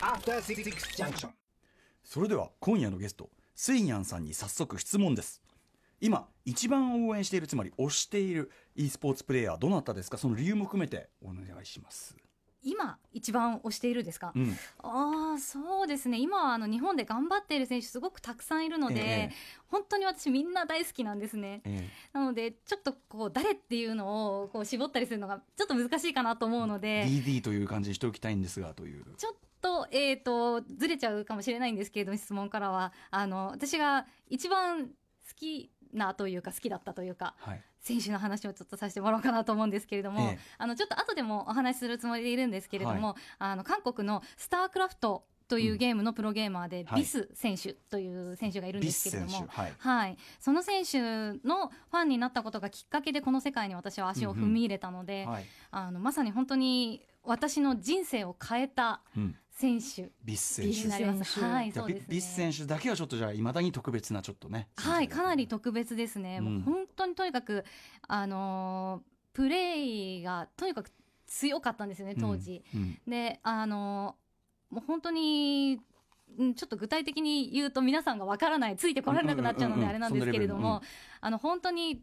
After Six Junction. それでは今夜のゲストスイニャンさんに早速質問です。今一番応援しているつまり推している e スポーツプレイヤーどなたですか？その理由も含めてお願いします今一番推しているですか、うん。ああそうですね。今はあの日本で頑張っている選手すごくたくさんいるので、ええ本当に私みんな大好きなんですね、えなのでちょっとこう誰っていうのをこう絞ったりするのがちょっと難しいかなと思うので、DD という感じにしておきたいんですがという。ちょっと,、えー、とずれちゃうかもしれないんですけれども質問からは。あの私が一番好きなというか好きだったというかはい選手の話をちょっとさせてもらおうかなと思うんですけれども、ええ。あのちょっと後でもお話しするつもりでいるんですけれども、あの韓国のスタークラフトというゲームのプロゲーマーで、はい。ビス選手という選手がいるんですけれども、はい。はい、その選手のファンになったことがきっかけでこの世界に私は足を踏み入れたので、はい。あのまさに本当に私の人生を変えたうん選手ビス選手。になります。選手。はい、そうですね。ビビス選手だけはちょっとじゃあいまだに特別なちょっとねはい、かなり特別ですね。うん。もう本当にとにかく、あのープレイがとにかく強かったんですよね、当時。うん。で、あのーもう本当に、うんちょっと具体的に言うと皆さんがわからない、ついてこられなくなっちゃうのであれなんですけれども、あの、本当に、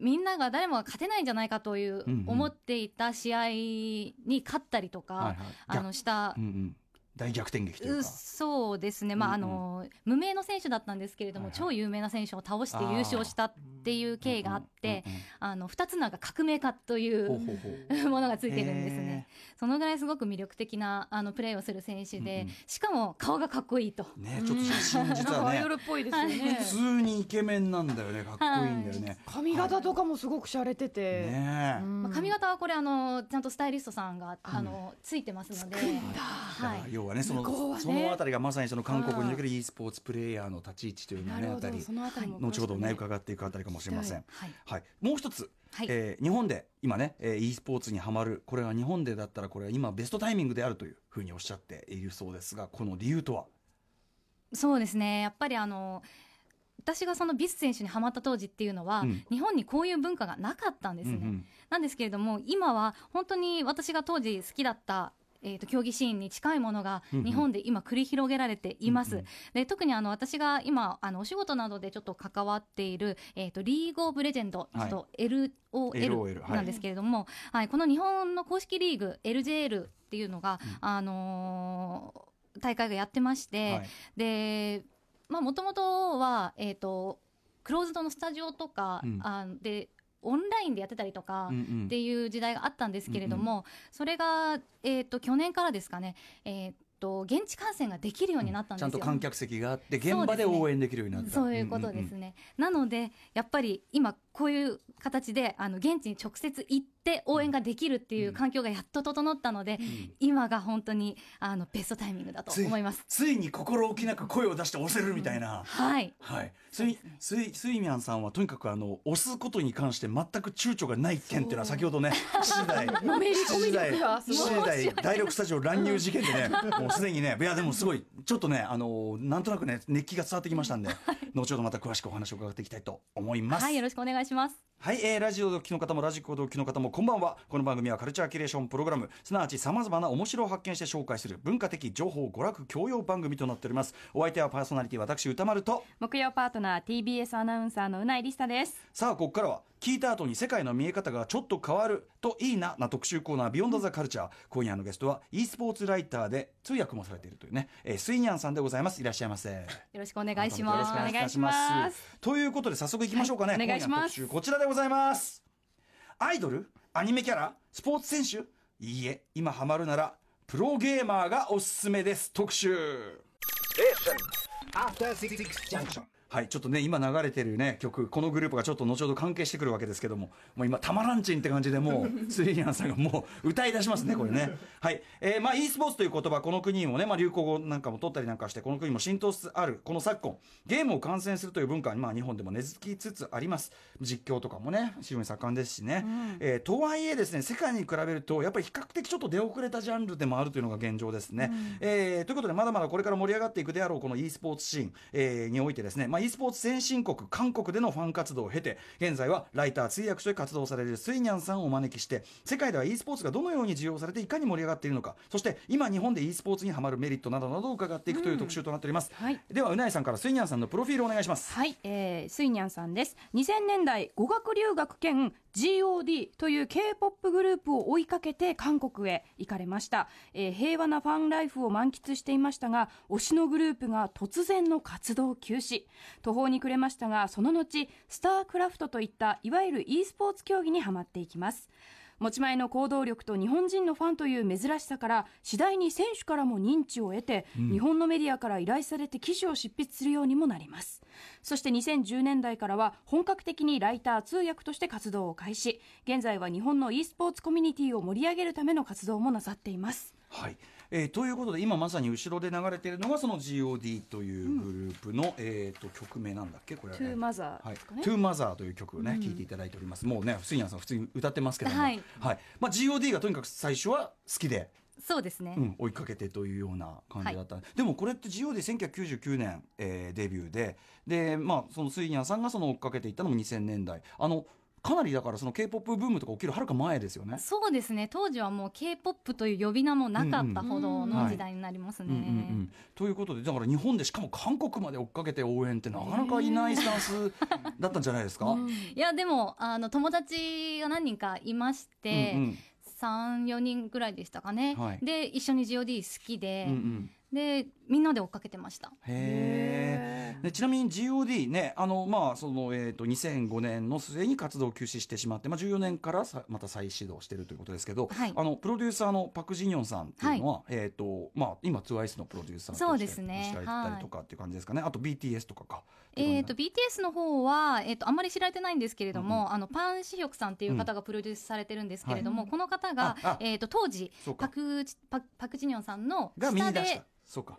みんなが誰もが勝てないんじゃないかという思っていた試合に勝ったりとか、はいはい。あのしたうんうん。大逆転劇というか。そうですね、まああうんうん。の無名の選手だったんですけれども、はいはい。超有名な選手を倒して優勝したっていう経緯があって、あの二つ名が革命家という ものがついてるんですね。そのぐらいすごく魅力的なあのプレーをする選手で、しかも顔がかっこいいと。ねちょっと写真実はねアイドルっぽいですよね。普通にイケメンなんだよねかっこいいんだよね。髪型とかもすごく洒落てて、まあ、髪型はこれあのちゃんとスタイリストさんがあのついてますので、だ。はい。要はねその向こうはね。そのあたりがまさにその韓国における e スポーツプレイヤーの立ち位置というのなるほど。ねあたり。そのあたりも後ほどね伺っていくあたりかもしれません。はい。はい、もう一つ、はい。えー日本で今ね、えー e スポーツにはまる。これは日本でだったらこれは今ベストタイミングであるというふうにおっしゃっているそうですがこの理由とは？そうですね。やっぱりあの私がそのビス選手にハマった当時っていうのは、うん。日本にこういう文化がなかったんですね。うんうん。なんですけれども今は本当に私が当時好きだったえー、と競技シーンに近いものがうんうん。日本で今繰り広げられています。うんうん。で特にあの私が今あのお仕事などでちょっと関わっている、えー、とリーグ・オブ・レジェンド、はい。ちょっと LOL なんですけれども、はいこの日本の公式リーグ LJL っていうのが、あのー大会がやってまして、はい。でまあもともとは、えー、とクローズドのスタジオとか、うん。あでオンラインでやってたりとか、うんうん。っていう時代があったんですけれども、それが、えー、と去年からですかね、えー、と現地観戦ができるようになったんちですよ。ゃんと観客席があって現場で応援できるようになった。そういうことですね、なのでやっぱり今こういう形であの現地に直接行って応援ができるっていう環境がやっと整ったので、今が本当にあのベストタイミングだとつい思います。ついに心置きなく声を出して押せるみたいな、はい。はい、スイスイスイミャンさんはとにかくあの押すことに関して全く躊躇がない件っていうのは先ほどね7時台のめり込み力がす7ごい。時台第6スタジオ乱入事件でねもうすでにねいやでもすごいちょっとねあのなんとなくね熱気が伝わってきましたんで 後ほどまた詳しくお話を伺っていきたいと思います。はいよろしくお願いします。はい、えー、ラジオ同期の方もラジコ同期の方もこんばんは。この番組はカルチャーキュレーションプログラムすなわちさまざまな面白を発見して紹介する文化的情報娯楽教養番組となっております。お相手はパーソナリティ私歌丸と。木曜パートナー TBS アナウンサーのうないりさです。さあここからは聞いた後に世界の見え方がちょっと変わるといいなな特集コーナービヨンドザカルチャー今夜のゲストは e スポーツライターで通訳もされているというね、えー、スイニャンさんでございます。いらっしゃいませ。よろしくお願いします。よろしくお願いします。ということで早速いきましょうかね、はい。お願いします今夜の特集こちらでございます。アイドルアニメキャラスポーツ選手。いいえ今ハマるならプロゲーマーがおすすめです。特集。Junction. はいちょっとね今流れてるね曲このグループがちょっと後ほど関係してくるわけですけどももう今たまらんちんって感じでもう スリリアンさんがもう歌い出しますねこれね。はい、えー、まあ e スポーツという言葉この国にもね、まあ、流行語なんかも取ったりなんかしてこの国にも浸透しつつあるこの昨今ゲームを観戦するという文化は、まあ、日本でも根付きつつあります。実況とかもね非常に盛んですしね、えーとはいえですね世界に比べるとやっぱり比較的ちょっと出遅れたジャンルでもあるというのが現状ですね、えーということでまだまだこれから盛り上がっていくであろうこの e スポーツシーン、えーにおいてですね、まあまあ、e スポーツ先進国韓国でのファン活動を経て現在はライター通訳として活動されるスイニャンさんをお招きして世界では e スポーツがどのように需要されていかに盛り上がっているのかそして今日本で e スポーツにハマるメリットなどなどを伺っていくという特集となっております、はい。ではうなえさんからスイニャンさんのプロフィールをお願いします。はい、えー、スイニャンさんです。2000年代語学留学兼 GOD という K-POP グループを追いかけて韓国へ行かれました、えー平和なファンライフを満喫していましたが推しのグループが突然の活動休止。途方に暮れましたがその後スタークラフトといったいわゆる e スポーツ競技にはまっていきます。持ち前の行動力と日本人のファンという珍しさから次第に選手からも認知を得て、日本のメディアから依頼されて記事を執筆するようにもなります。そして2010年代からは本格的にライター通訳として活動を開始。現在は日本の e スポーツコミュニティを盛り上げるための活動もなさっています。はいえーということで今まさに後ろで流れているのがその GOD というグループの、えー、と曲名なんだっけ？これは、ね、To Mother はい。ですかね。To Mother という曲をね、聴いていただいております。もうねスイニャンさん普通に歌ってますけども、はい。まあ、GOD がとにかく最初は好きで、そうですね、うん、追いかけてというような感じだった、でもこれって GOD1999 年、えーデビューで。で、まあ、そのスイニャンさんがその追っかけていったのも2000年代。あのかなりだからその K-POP ブームとか起きるはるか前ですよね。そうですね。当時はもう k p o p という呼び名もなかったほどの時代になりますね、うんうんうん、ということでだから日本でしかも韓国まで追っかけて応援ってなかなかいないスタンスだったんじゃないですか？うん。いやでもあの友達が何人かいまして、うん34人ぐらいでしたかね、はい。で一緒に GOD 好きで、うんうんでみんなで追っかけてました。へえでちなみに GOD ねあのまあその、えー、と2005年の末に活動を休止してしまって、まあ、14年からさまた再始動してるということですけど、はい。あのプロデューサーのパク・ジニョンさんっていうのは、えーとまあ、今 TWICE のプロデューサーとしてそうですね。してられたりとかっていう感じですかね、あと BTS とかか。えー、と BTS の方は、えー、とあんまり知られてないんですけれども、あのパン・シヒョクさんっていう方がプロデュースされてるんですけれども、この方がえー、と当時パクパパク・ジニョンさんの下で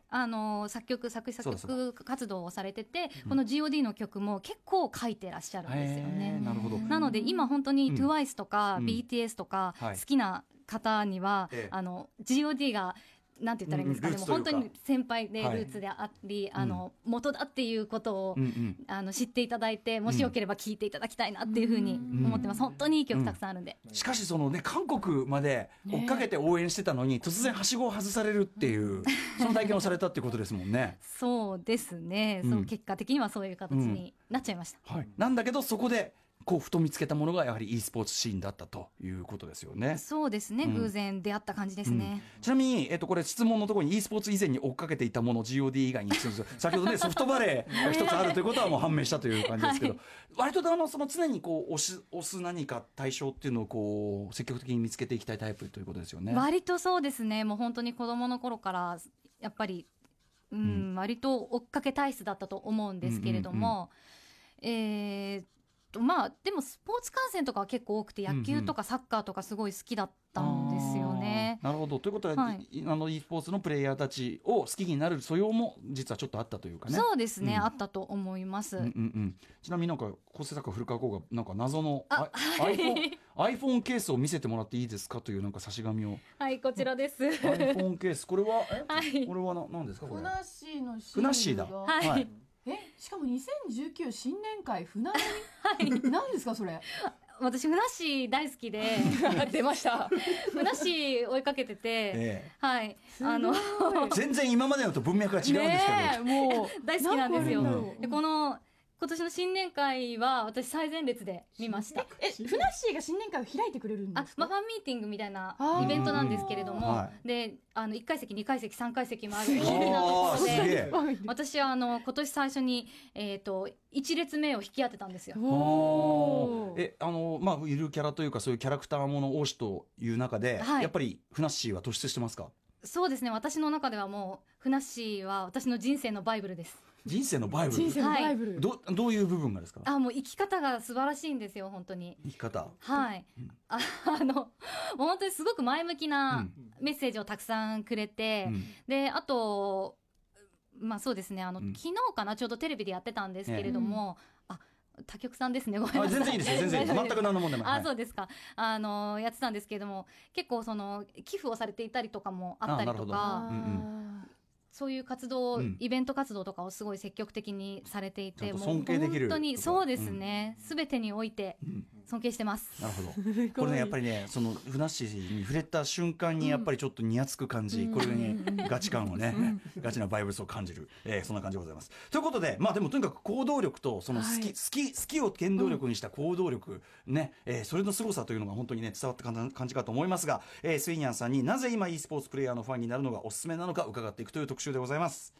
あの作曲作詞作曲活動をされてて、この GOD の曲も結構書いてらっしゃるんですよへねー。なるほど。なので今本当にうん。TWICE とかうん。BTS とかはい。好きな方には、ええ。あの GOD がなんて言ったらいいんですか、うんでも本当に先輩でルはい。ーツであり、あの元だっていうことを、うんうん。あの知っていただいてもしよければ聞いていただきたいなっていうふうに思ってます、本当にいい曲たくさんあるんで、しかしそのね韓国まで追っかけて応援してたのに、突然はしごを外されるっていう その体験をされたっていうことですもんね。そうですね、うん。そう結果的にはそういう形になっちゃいました、はい、なんだけどそこでこうふと見つけたものがやはり e スポーツシーンだったということですよね。そうですね、うん。偶然出会った感じですね、ちなみに、えっと、これ質問のところに e スポーツ以前に追っかけていたもの GOD 以外に 先ほどねソフトバレーが一つあるということはもう判明したという感じですけど、はい。割とあのその常にこう押し押す何か対象っていうのをこう積極的に見つけていきたいタイプということですよね。割とそうですね。もう本当に子供の頃からやっぱり、うん割と追っかけ体質だったと思うんですけれども、えーっとまあでもスポーツ観戦とかは結構多くて野球とかサッカーとかすごい好きだったんですよね。あーなるほど。ということは、はい。いあの e スポーツのプレイヤーたちを好きになる素養も実はちょっとあったというかね。そうですね、うん。あったと思います。うんうんうん、ちなみになんか構成作家古川光がなんか謎のああ iPhone, iPhone ケースを見せてもらっていいですかというなんか差し紙を。はいこちらです。iPhone ケース。これはえ、はい。これはな何ですかこれ。ふなっしーのシふなっしーだ。がはいえしかも2019新年会船乗り？何ですかそれ？私ふなっしー大好きで 出ました。ふなっしー追いかけてて、えはい。あのえ全然今までのと文脈が違うんですけど、ねえもう 大好きなんですよ。でこの今年の新年会は私最前列で見ました。えふなっしーが新年会を開いてくれるんですか？あまあ、ファンミーティングみたいなイベントなんですけれども、はであの1階席2階席3階席もあるげえ大きなところで私はあの今年最初に、えー、と1列目を引き当てたんですよ。えあのまあいるキャラというかそういうキャラクターもの推しという中で、はい。やっぱりふなっしーは突出してますか？そうですね。私の中ではもうふなっしーは私の人生のバイブルです。人生のバイブル？人生のバイブル、どどういう部分がですか？あもう生き方が素晴らしいんですよ本当に。生き方。はい、あ あの本当にすごく前向きうなん。メッセージをたくさんくれて、うん。であとまあそうですねあの、うん。昨日かなちょうどテレビでやってたんですけれども、あ他局さんですねごめんあなさい。全然いいですよ全然いい です。全く何の問題もない。あそうですか。あのやってたんですけれども結構その寄付をされていたりとかもあったりとか。うんそういう活動、うん。イベント活動とかをすごい積極的にされていて尊敬できる本当にそうですね。すべ、てにおいてうん。尊敬してます。なるほど。これねやっぱりねそのふなっしーに触れた瞬間にやっぱりちょっとにやつく感じ、これにガチ感をね、ガチなバイブスを感じる、えーそんな感じでございます。ということでまあでもとにかく行動力とその好き、はい。好き好きを原動力にした行動力、ね、えーそれの凄さというのが本当にね伝わった感感じかと思いますが、えースイニャンさんになぜ今 e スポーツプレイヤーのファンになるのがおすすめなのか伺っていくという特集でございます。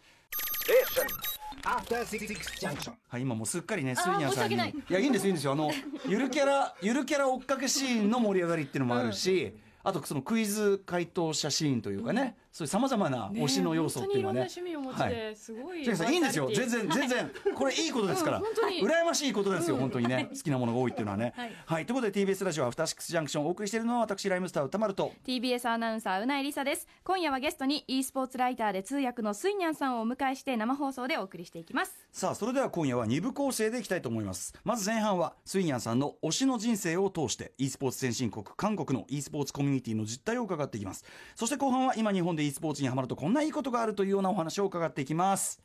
はい、今もうすっかりね、スイニャンさんに。いいや、いいんですよ、いいんですよ。あの、ゆるキャラ、ゆるキャラ追っかけシーンの盛り上がりっていうのもあるし、あとそのクイズ回答者シーンというかね、そういうさまざまな推しの要素っていうのはね。本当にいすごいいいんですよ。全然全然。これいいことですから、うん本当に。羨ましいことですよ、本当にね。好きなものが多いっていうのはね。はい、ということで TBS ラジオアフターシックスジャンクションをお送りしているのは私ライムスター歌丸と。TBS アナウンサーうないりさです。今夜はゲストに e スポーツライターで通訳のスイニャンさんをお迎えして生放送でお送りしていきます。さあそれでは今夜は2部構成でいきたいと思います。まず前半はスイニャンさんの推しの人生を通して e スポーツ先進国韓国の e スポーツコミュニティの実態を伺っていきます。そして後半は今日本で e スポーツにハマるとこんないいことがあるというようなお話を伺っていきます。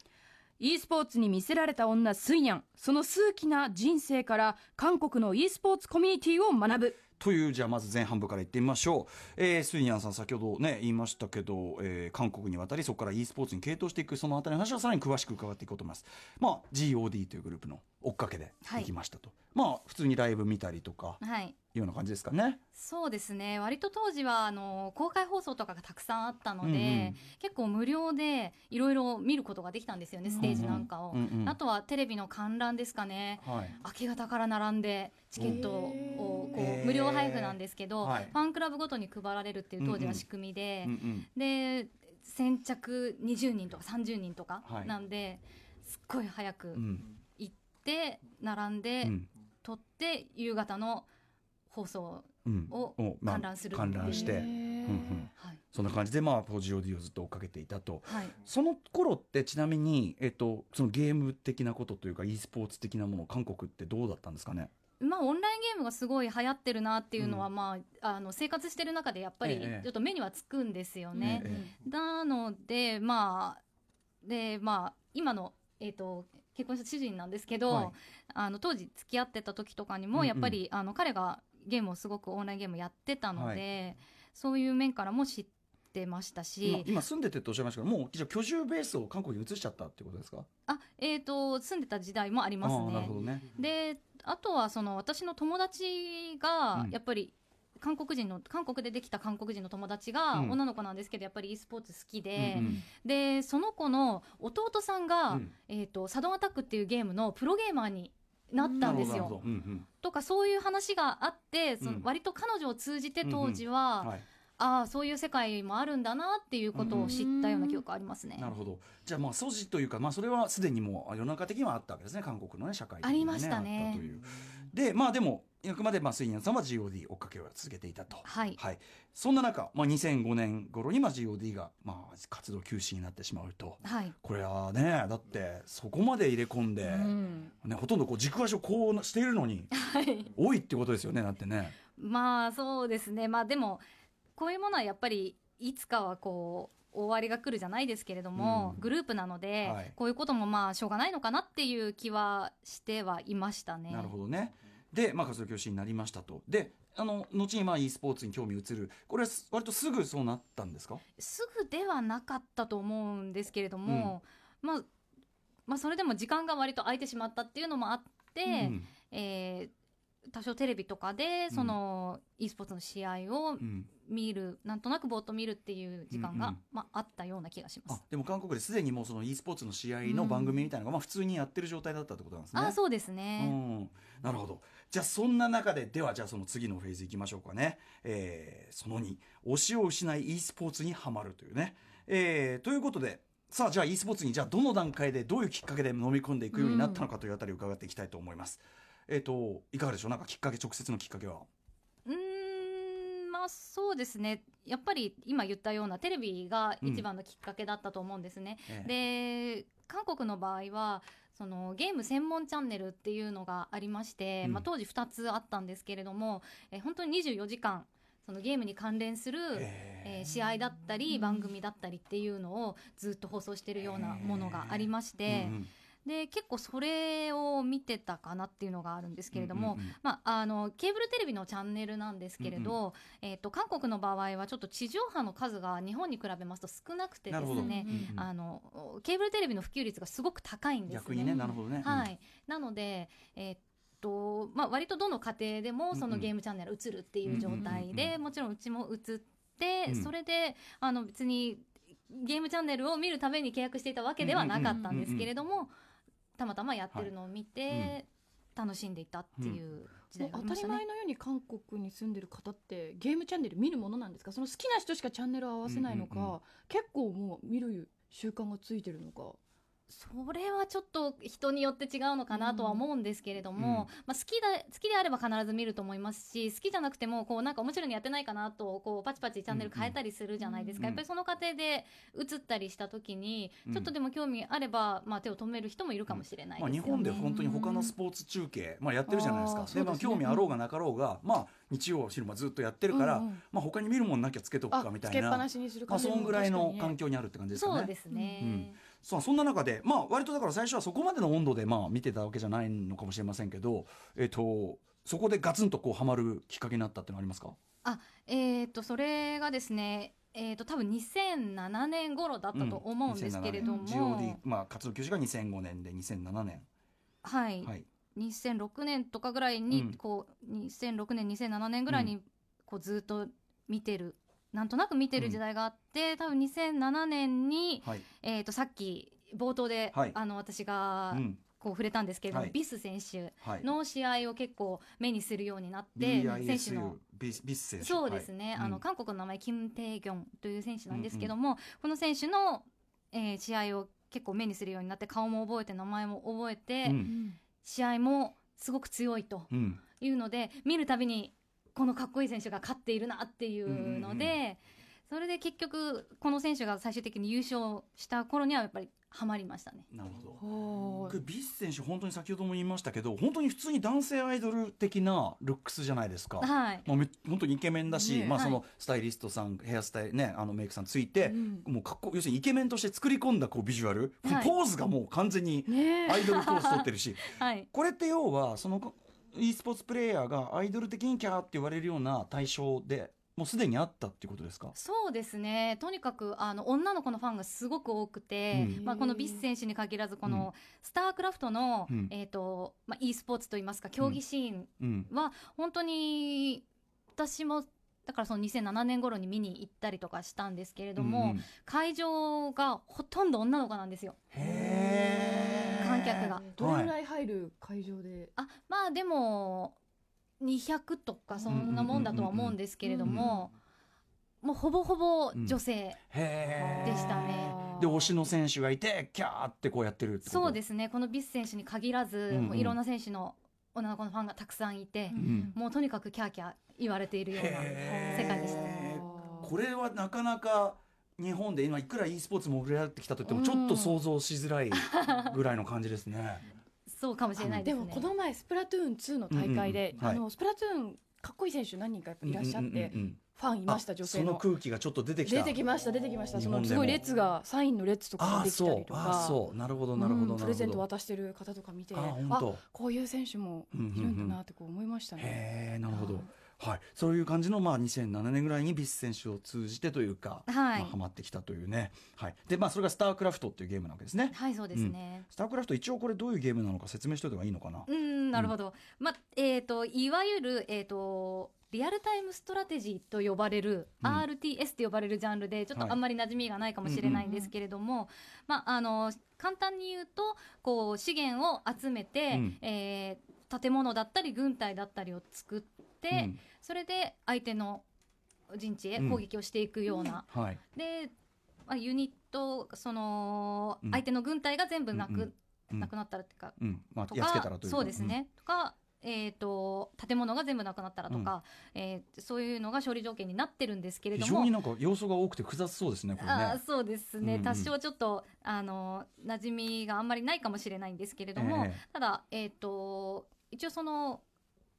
e スポーツに魅せられた女スイニャン。その数奇な人生から韓国の e スポーツコミュニティを学ぶ。というじゃあまず前半部からいってみましょう、えー、スイニャンさん先ほどね言いましたけど、えー韓国に渡りそこから e スポーツに傾倒していくそのあたりの話をさらに詳しく伺っていこうと思います。まあ GOD というグループの追っかけで行きましたと、まあ普通にライブ見たりとか。はいいうような感じですかね。そうですね。割と当時はあの公開放送とかがたくさんあったので、うんうん。結構無料でいろいろ見ることができたんですよねステージなんかを、うんうんあとはテレビの観覧ですかね。はい。明け方から並んでチケットをこう無料配布なんですけど、はい。ファンクラブごとに配られるっていう当時は仕組みで、うんうん。で先着20人とか30人とかはい。なんで、すっごい早くうん。行って並んで、うん。撮って夕方の放送うん。を観覧する観覧して、うんうん。はい、そんな感じでまあ 4GOD をずっと追っかけていたと。はい、その頃ってちなみに、えっと、そのゲーム的なことというか e スポーツ的なもの韓国ってどうだったんですかね？まあ、オンラインゲームがすごい流行ってるなっていうのは、うまあ、あの生活してる中でやっぱりええちょっと目にはつくんですよね。えなのでまあでまあ今の、えー、と結婚した主人なんですけど、はい。あの当時付き合ってた時とかにも、うんうん。やっぱりあの彼がゲームをすごくオンラインゲームやってたので、はそういう面からも知ってました今し今住んでてっておっしゃいましたけどもうじゃあ居住ベースを韓国に移しちゃったってことですか？あ、えー、と住んでた時代もありますああなるねほ。どね。であとはその私の友達がうん。やっぱり韓国人の韓国でできた韓国人の友達がうん。女の子なんですけどやっぱり e スポーツ好きで、うんうん。でその子の弟さんが、うん。えー、とサドンアタックっていうゲームのプロゲーマーになったんですよ。うんうん。とかそういう話があってそのうん。割と彼女を通じて当時は、はい。ああそういう世界もあるんだなっていうことを知ったような記憶ありますね。なるほど。じゃあまあ素地というかまあそれはすでにもう世の中的にはあったわけですね韓国のね社会的に、ね、ありましたね。あったという。でまあでもあくまでまあスイニャンさんは GOD 追っかけを続けていたと。はい。はい、そんな中、まあ、2005年頃にまあ GOD がまあ活動休止になってしまうと。はい。これはねだってそこまで入れ込んで、うん。ね、ほとんどこう軸足をこうしているのに 多いってことですよねだってね。まあそうですね。まあでもこういうものはやっぱりいつかはこう終わりが来るじゃないですけれども、うん。グループなので、はい。こういうこともまあしょうがないのかなっていう気はしてはいましたね。なるほどね。で、まあ、活動休止になりましたと。で、あの、後にまあ e スポーツに興味移る。これ割とすぐそうなったんですか？すぐではなかったと思うんですけれども、まあまあそれでも時間が割と空いてしまったっていうのもあって、うんえー多少テレビとかでその e スポーツの試合をうん。見る、なんとなくぼーっと見るっていう時間が、うんうん。まあ、あったような気がします。あでも韓国ですでにもうその e スポーツの試合の番組みたいなのがまあ普通にやってる状態だったってことなんですね。あそうですうね、ん、なるほど。じゃあそんな中でではじゃあその次のフェーズいきましょうかね、えーその2推しを失い e スポーツにはまるというね、えーということでさあじゃあ e スポーツにじゃあどの段階でどういうきっかけで飲み込んでいくようになったのかというあたりを伺っていきたいと思います、えっ、といかがでしょう？なんかきっかけ直接のきっかけは。うーんまあそうですね。やっぱり今言ったようなテレビが一番のきっかけだったと思うんですね。えで韓国の場合はそのゲーム専門チャンネルっていうのがありまして、うん。まあ、当時2つあったんですけれども、え本当に24時間そのゲームに関連する、えー試合だったり番組だったりっていうのをずっと放送してるようなものがありまして、うんうんで結構それを見てたかなっていうのがあるんですけれども、うんうんうん。まあ、あのケーブルテレビのチャンネルなんですけれど、えー、と韓国の場合はちょっと地上波の数が日本に比べますと少なくてですねうんうんあのケーブルテレビの普及率がすごく高いんですね。逆にねなるほどね、はい、なので、えーっとまあ、割とどの家庭でもそのゲームチャンネル映るっていう状態うんうんうんでもちろんうちも映って、うん。それであの別にゲームチャンネルを見るために契約していたわけではなかったんですけれどもたまたまやってるのを見て、楽しんでいたっていう時代がありましたね。当たり前。のように韓国に住んでる方ってゲームチャンネル見るものなんですか？その好きな人しかチャンネルを合わせないのか、結構もう見る習慣がついてるのかそれはちょっと人によって違うのかなとは思うんですけれども、うん。まあ、好きだ好きであれば必ず見ると思いますし好きじゃなくてもこうなんか面白いのやってないかなとこうパチパチチャンネル変えたりするじゃないですか、うんうんやっぱりその過程で映ったりした時にうん。ちょっとでも興味あれば、まあ、手を止める人もいるかもしれないまあ、ですよね。日本で本当に他のスポーツ中継、まあ、やってるじゃないですか。で、ねまあ、興味あろうがなかろうが、まあ、日曜昼間ずっとやってるから、うんうん。まあ、他に見るもんなきゃつけとくあかみたいな。つけっぱなしにするまあ、そんぐらいの環境境にあるって感じですかね。そうですね、うんさあそんな中で、まあ、割とだから最初はそこまでの温度で、まあ、見てたわけじゃないのかもしれませんけど、えっとそこでガツンとこうハマるきっかけになったってのはありますか？あえー、とそれがですねえー、と多分2007年頃だったと思うんですけれども、GOD、まあ、活動休止が2005年で2007年、はい、はい。2006年とかぐらいに、うん。こう2006年2007年ぐらいにこうずっと見てるなんとなく見てる時代があって、多分2007年に、はい。えー、とさっき冒頭で、はい。あの私がうん。こう触れたんですけれども、はい。ビス選手はい、の試合を結構目にするようになって、選手。のビス選手。そうですね、はい。あの韓国の名前キム・テイギョンという選手なんですけども、この選手の、えー試合を結構目にするようになって顔も覚えて名前も覚えて、うん。試合もすごく強いとうん。いうので見るたびにこのかっこいい選手が勝っているなっていうので、うんうんそれで結局この選手が最終的に優勝した頃にはやっぱりハマりましたね。なるほど。ビス選手本当に先ほども言いましたけど本当に普通に男性アイドル的なルックスじゃないですか。はい、もうめ本当にイケメンだし、ねはいまあそのスタイリストさん、ヘアスタイルねあのメイクさんついて、うんもうかっこ要するにイケメンとして作り込んだこうビジュアル、はいポーズがもう完全にね。アイドルポーズ取ってるし、はい、これって要はその e スポーツプレイヤーがアイドル的にキャーって言われるような対象でもうすでにあったっていうことですか？そうですね。とにかくあの女の子のファンがすごく多くて、うん。まあ、このビス選手に限らずこのスタークラフトの、うん。えーとまあ、e スポーツといいますか競技シーンうん。は本当に私もだからその2007年頃に見に行ったりとかしたんですけれども、うんうん。会場がほとんど女の子なんですよ。へー。観客が。どれ入る会場で、あまあでも200とかそんなもんだとは思うんですけれども、もうほぼほぼ女性、でしたね。で推しの選手がいてキャーってこうやってるそうですね。このビス選手に限らず、うんうん。もういろんな選手の女の子のファンがたくさんいて、んもうとにかくキャーキャー言われているような世界でした。これはなかなか日本で今いくら e スポーツも触れ合ってきたと言ってもちょっと想像しづらいぐらいの感じですね。そうかもしれないでね。もこの前スプラトゥーン2の大会で、うんうんはい。あのスプラトゥーンかっこいい選手何人かやっぱいらっしゃって、うんうんうんうん。ファンいました女性の。あその空気がちょっと出てきた。出てきました出てきました。そのすごい列がサインの列とかできたりとか。ああそう。なるほどなるほどなるほど。うんプレゼント渡してる方とか見てあこういう選手もいるんだなってこう思いましたね、へえなるほどはい。そういう感じのまあ2007年ぐらいにビス選手を通じてというかはい。まあハマってきたというね。はい。でまあそれがスタークラフトっていうゲームなわけですね。はいそうですね。スタークラフト一応これどういうゲームなのか説明しておいた方がいいのかな。うんなるほど。まあえっ、といわゆるえっ、とリアルタイムストラテジーと呼ばれる、うん。RTS って呼ばれるジャンルでちょっはい。とあんまり馴染みがないかもしれないんですけれども、まああの簡単に言うとこう資源を集めて、うん。えー建物だったり軍隊だったりを作って、うんそれで相手の陣地へうん。攻撃をしていくような、はい。で、まあ、ユニットそのうん。相手の軍隊が全部なく,、うんうんうん。なくなったらっていうか。うん。まあとからというか。そうですね、とか、えー、と建物が全部なくなったらとか、えーそういうのが勝利条件になってるんですけれども。非常になんか要素が多くて複雑そうですねこれね。あーそうですね、うんうん。多少ちょっとあの馴染みがあんまりないかもしれないんですけれども、ええ。ただ、えー、と一応その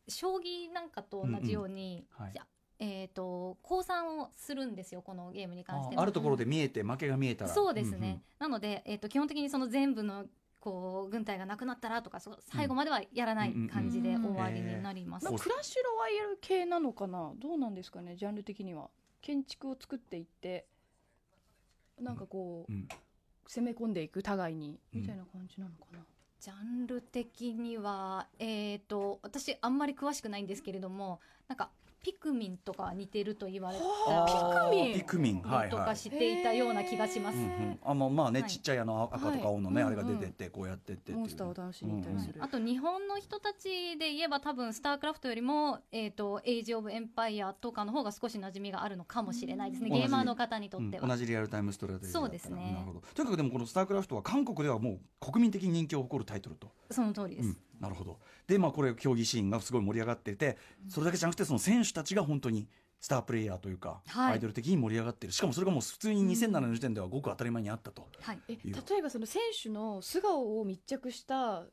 将棋なんかと同じように、うんうん。はい。じゃえー、と降参をするんですよこのゲームに関しては。ああるところで見えて負けが見えたら。そうですね、なので、えー、と基本的にその全部のこう軍隊がなくなったらとかそう最後まではやらない感じでうん終わりになります、まあ、クラッシュロワイヤル系なのかな？どうなんですかねジャンル的には。建築を作っていってなんかこう、うん。攻め込んでいく互いにうん。みたいな感じなのかな、ジャンル的にはえっ、と私あんまり詳しくないんですけれどもなんかピクミンとか似てると言われたピクミンピクミン。はいとはい。かしていたような気がします、うんうん、あまあまあね、はい。ちっちゃいあの赤とか青のね、はい。あれが出てってこうやってってっていう。モンスターを倒しに行ったりする、あと日本の人たちで言えば多分スタークラフトよりも、えー、とエイジ・オブ・エンパイアとかの方が少し馴染みがあるのかもしれないですね、ゲーマーの方にとっては、うん。同じリアルタイムストラテジーそうですね。なるほど。とにかくでもこの「スタークラフト」は韓国ではもう国民的人気を誇るタイトルと、その通りです、うんなるほど。でまあこれ競技シーンがすごい盛り上がっていてそれだけじゃなくてその選手たちが本当にスタープレイヤーというか、はい。アイドル的に盛り上がってる。しかもそれがもう普通に2007年の時点ではごく当たり前にあったと、はい、えいう。例えばその選手の素顔を密着した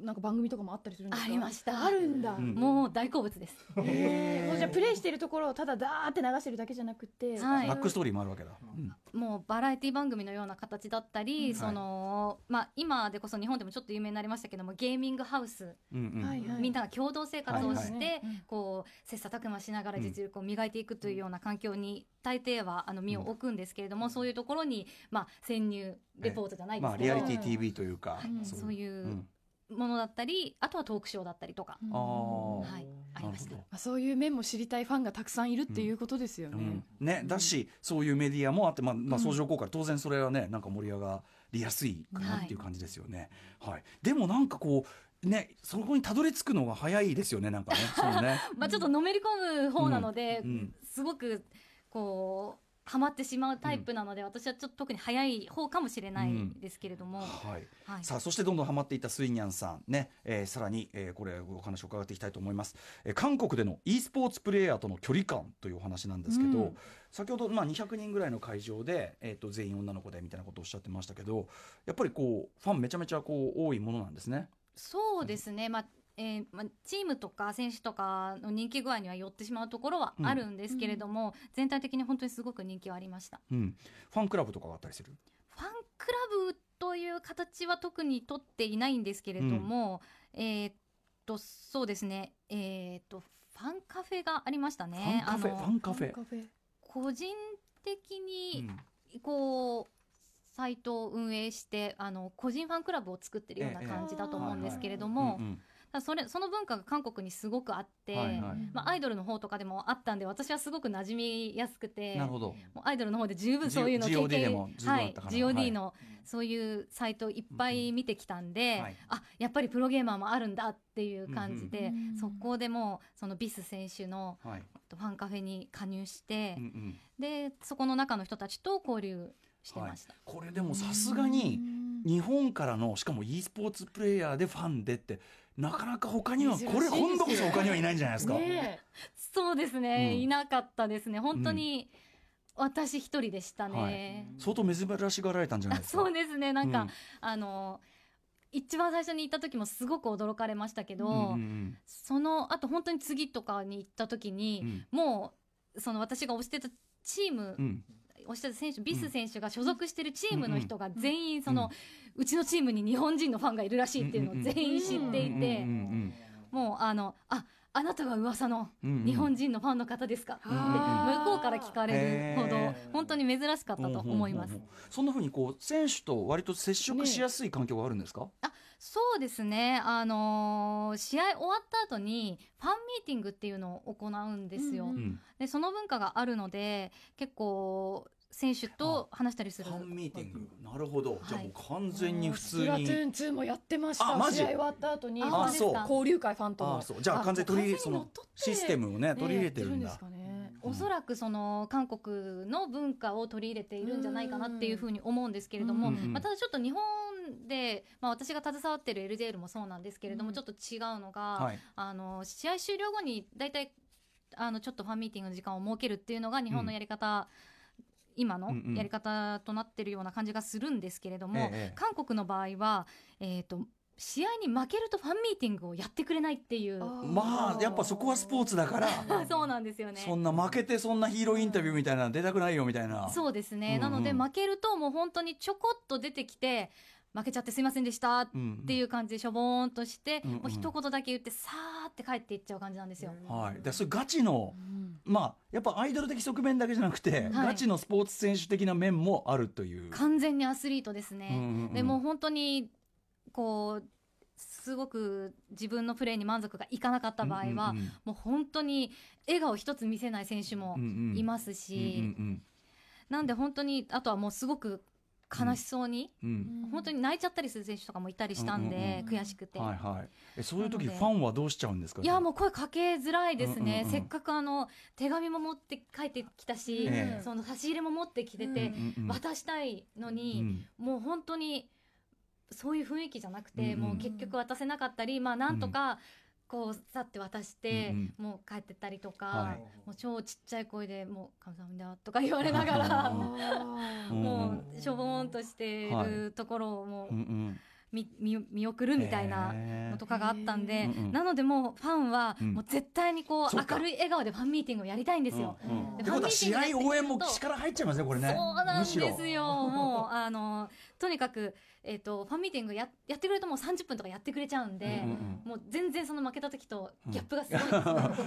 なんか番組とかもあったりするんですかありました。あるんだ、うん。もう大好物です。もうじゃあプレイしてるところをただダーって流してるだけじゃなくて、はい。バックストーリーもあるわけだ、うん。もうバラエティ番組のような形だったり、うん。そのまあ、今でこそ日本でもちょっと有名になりましたけどもゲーミングハウス、うんうん。はいはい。みんなが共同生活をして、はいはい。こう切磋琢磨しながら実力を磨いていくというような環境に大抵はあの身を置くんですけれども、そういうところに、まあ、潜入レポートじゃないでますあけど、リアリティ TV というか、うん。そういううんものだったりあとはトークショーだったりとか、うん。あー。はい、ありました。まあ、そういう面も知りたいファンがたくさんいるっていうことですよね。うん。ね、だしそういうメディアもあって、まあまあ、相乗効果で当然それはねなんか盛り上がりやすいかなっていう感じですよね。はい。でもなんかこうねそこにたどり着くのが早いですよねなんかね。そうね。まあ、ちょっとのめり込む方なので、うん。うん。すごくこうハマってしまうタイプなので、私はちょっと特に早い方かもしれないですけれども、はい。はい、さあそしてどんどんハマっていったスイニャンさんね、えーさらに、えーこれお話を伺っていきたいと思います、えー韓国での e スポーツプレーヤーとの距離感というお話なんですけど、うん。先ほど、まあ、200人ぐらいの会場で、えー、と全員女の子でみたいなことをおっしゃってましたけどやっぱりこうファンめちゃめちゃこう多いものなんですね。そうですね、まあえーまあ、チームとか選手とかの人気具合には寄ってしまうところはあるんですけれども、全体的に本当にすごく人気はありました。うん、ファンクラブとかがあったりする？ファンクラブという形は特に取っていないんですけれども、えーっとそうですね。えーっとファンカフェがありましたね。ファンカフェあのファンカフェ。カフェ。個人的にうん。こうサイトを運営してあの個人ファンクラブを作ってるような感じだと思うんですけれども、うんうん。ただそれその文化が韓国にすごくあって、はいはい。まあ、アイドルの方とかでもあったんで私はすごく馴染みやすくてなるほど。もうアイドルの方で十分そういうの経 GOD で験も十分はいあったから GOD のそういうサイトいっぱい見てきたんで、はい。あやっぱりプロゲーマーもあるんだっていう感じで、うんうんそこでもうそのビス選手のはい。ファンカフェに加入して、うんうん。でそこの中の人たちと交流してました。これでもさすがに日本からのしかも e スポーツプレイヤーでファンでってなかなか他にはこれ今度こそ他にはいないんじゃないですか。ねそうですね、うん。いなかったですね。本当に私一人でしたね、相当珍しがられたんじゃないあですか。そうですね。なんか、うん。あの一番最初に行った時もすごく驚かれましたけど、うんうんそのあと本当に次とかに行った時に、うん。もうその私が推してたチーム、うん推してた選手ビス選手が所属してるチームの人が全員その、うちのチームに日本人のファンがいるらしいっていうのを全員知っていて、うんもうあのああなたが噂の日本人のファンの方ですか、って向こうから聞かれるほど本当に珍しかったと思います。そんなふうにこう選手と割と接触しやすい環境があるんですか？そうですね、あのー試合終わった後にファンミーティングっていうのを行うんですよ。うんうん。でその文化があるので結構選手と話したりする。ファンミーティング。なるほど、じゃあもうは完全に普通スプラトゥに。ーン2もやってました。あマジ？試合終わった後にあ本当ですか交流会ファンとのあそう。じゃあ完全に取りそのシステムをね取り入れてるんだ。ね。ねおそらくその韓国の文化を取り入れているんじゃないかなっていうふうに思うんですけれども、まあ、ただちょっと日本で、まあ、私が携わってる LJL もそうなんですけれども、うん。ちょっと違うのが、はい。あの試合終了後に大体あのちょっとファンミーティングの時間を設けるっていうのが日本のやり方、うんうんやり方となってるような感じがするんですけれども、ええ韓国の場合は、えー、と試合に負けるとファンミーティングをやってくれないっていう。まあやっぱそこはスポーツだから そうなんですよね。そんな負けてそんなヒーローインタビューみたいなの出たくないよみたいな。そうですね、うんうん。なので負けるともう本当にちょこっと出てきて負けちゃってすいませんでしたっうん。ていう感じでしょぼーんとして、うん。うん。もう一言だけ言ってさーって帰っていっちゃう感じなんですよ。はい、でそれガチの、まあやっぱアイドル的側面だけじゃなくて、はい。ガチのスポーツ選手的な面もあるという。完全にアスリートですね。うんうんうん。でもう本当にこうすごく自分のプレーに満足がいかなかった場合は、うんうんうん。もう本当に笑顔一つ見せない選手もいますし、うんうんなんで本当にあとはもうすごく悲しそうに、うん。うん本当に泣いちゃったりする選手とかもいたりしたんで、うんうん悔しくて。はいはい。えそういう時ファンはどうしちゃうんですか？いやもう声かけづらいですね、うんうんうんせっかくあの手紙も持って帰ってきたし、ええ。その差し入れも持ってきてて、うんうん渡したいのに、うんもう本当にそういう雰囲気じゃなくて、うんうん。もう結局渡せなかったりまあなんとかこうさって渡して、うんもう帰ってったりとか、はい。もう超ちっちゃい声でもう「カムサハムニダ」とか言われながらうんもうしょぼーんとしてい。るところをもううんうん見見見送るみたいなのとかがあったんで、なのでもうファンはうんもう絶対にこう明るい笑顔でファンミーティングをやりたいんですよ。うんうんでってことは試合応援も力入っちゃいますねこれね。そうなんですよ。もうあのとにかくえっ、とファンミーティングややってくれるともう30分とかやってくれちゃうんで、うんうんもう全然その負けた時とギャップがすごい。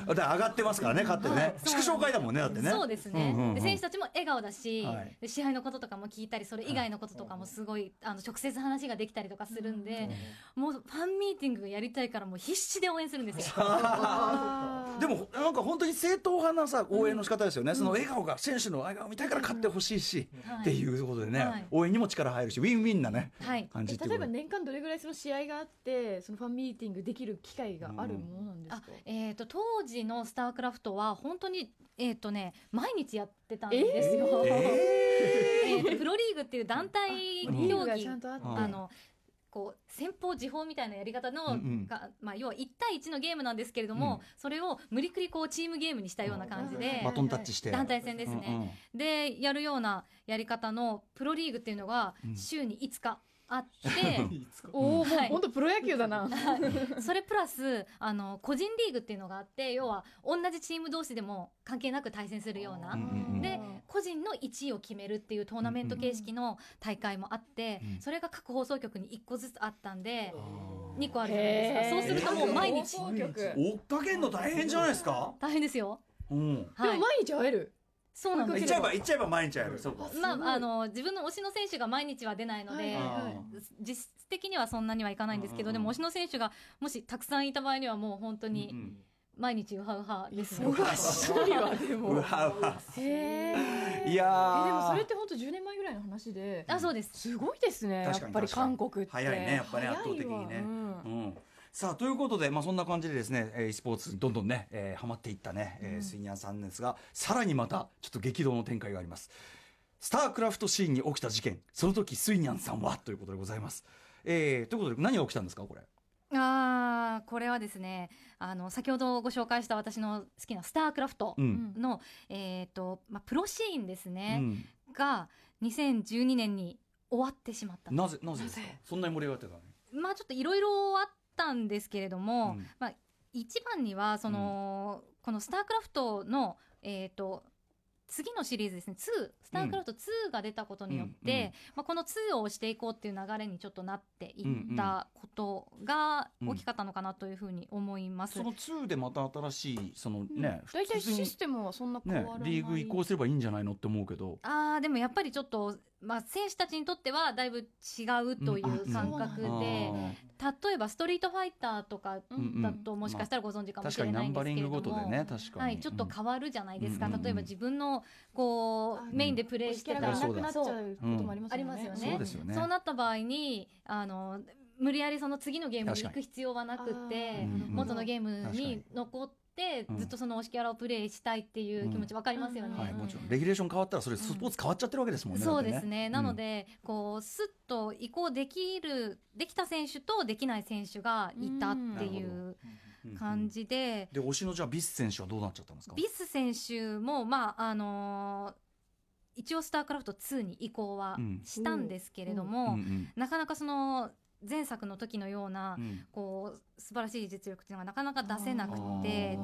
ろ。だ上がってますからね勝ってね。そう祝勝会だもんねだってね。そうですね、うんうんうんで選手たちも笑顔だし、はいで試合のこととかも聞いたりそれ以外のこととかもすごいあの直接話ができたりとかするんで、もうファンミーティングやりたいからもう必死で応援するんですよ。でもなんか本当に正統派なさ応援の仕方ですよね、その笑顔が選手の笑顔見たいから勝ってほしいし、はいっていうことでね、はい。応援にも力入るしウィンウィンなねはい。感じっていう。例えば年間どれぐらいその試合があってそのファンミーティングできる機会があるものなんですあか、えー、と当時のスタークラフトは本当に、えーとね、毎日やってたんですよ。えー。とプロリーグっていう団体競技ちゃんとあって、うんあのこう先方時報みたいなやり方の、うんうん。がまあ、要は1対1のゲームなんですけれども、それを無理くりこうチームゲームにしたような感じで、バトンタッチして。団体戦ですね、でやるようなやり方のプロリーグっていうのがうん。週に5日あって、おお、はい。本当プロ野球だな。それプラスあの個人リーグっていうのがあって要は同じチーム同士でも関係なく対戦するような、で個人の1位を決めるっていうトーナメント形式の大会もあって、うん。それが各放送局に1個ずつあったんで、あ2個あるじゃないですか。そうするともう毎日。放送局。ー追っかけんの大変じゃないですか、大変ですよ。うん、ではい、も毎日会える？そうなんです言っちゃえば言っちゃえば毎日やる。そうか。まあ、あの自分の推しの選手が毎日は出ないので、実質的にはそんなにはいかないんですけど、でも推しの選手がもしたくさんいた場合にはもう本当うんに毎日ウハウハですね。そうか、一人はでうん、も。うわうわ。へえ。いやでもそれって本当10年前ぐらいの話で。あそうです。すごいですね。や確かにっぱり韓国って。早いねやっぱね早いわ。圧倒的にね。うん。うんさあということで、まあ、そんな感じでですね、えー、e スポーツにどんどんね、えー、ハマっていったね、えー、スイニャンさんですがさらにまたちょっと激動の展開があります。スタークラフトシーンに起きた事件その時スイニャンさんはということでございます、えー、ということで何が起きたんですかこれ？あーこれはですねあの先ほどご紹介した私の好きなスタークラフトうん、の、えーとまあ、プロシーンですうね、ん、が2012年に終わってしまったなぜなぜですか？そんなに盛り上がってたのに。まあちょっといろいろあったんですけれども、うん。まあ、一番にはその、このスタークラフトの、えー、と次のシリーズですね。2スタークラフト2が出たことによって、うんうんまあ、この2を押していこうっていう流れにちょっとなっていったことが大きかったのかなというふうに思います。その2でまた新しいそのね、大体普通にシステムはそんな変ねわらない。リーグ移行すればいいんじゃないのって思うけど。あーでもやっぱりちょっと、まあ、選手たちにとってはだいぶ違うという感覚で、例えばストリートファイターとかうんだともしかしたらご存知かもしれないんですンバリングけれども、ごとでね確かに、はい、ちょっと変わるじゃないですか、うんうんうん。例えば自分のこあうメインでプレーしてたら、キャラがなくなっちゃうこともありますよね。ありますよね。そうなった場合にあの無理やりその次のゲームに行く必要はなくってうんうん元のゲームに残ってうん。ずっとその推しキャラをプレイしたいっていう気持ちわかりますよね。うん。はい、もちろんレギュレーション変わったらそれスポーツ変わっちゃってるわけですもんね。そうだってですね、なのでこうスッと移行できるできた選手とできない選手がいたっていううん感じで、で推しのじゃあビス選手はどうなっちゃったんですか？ビス選手も、まああのー一応スタークラフト2に移行はうん。したんですけれども、うんうんなかなかその前作の時のような、うん。こう素晴らしい実力っていうのがなかなか出せなくて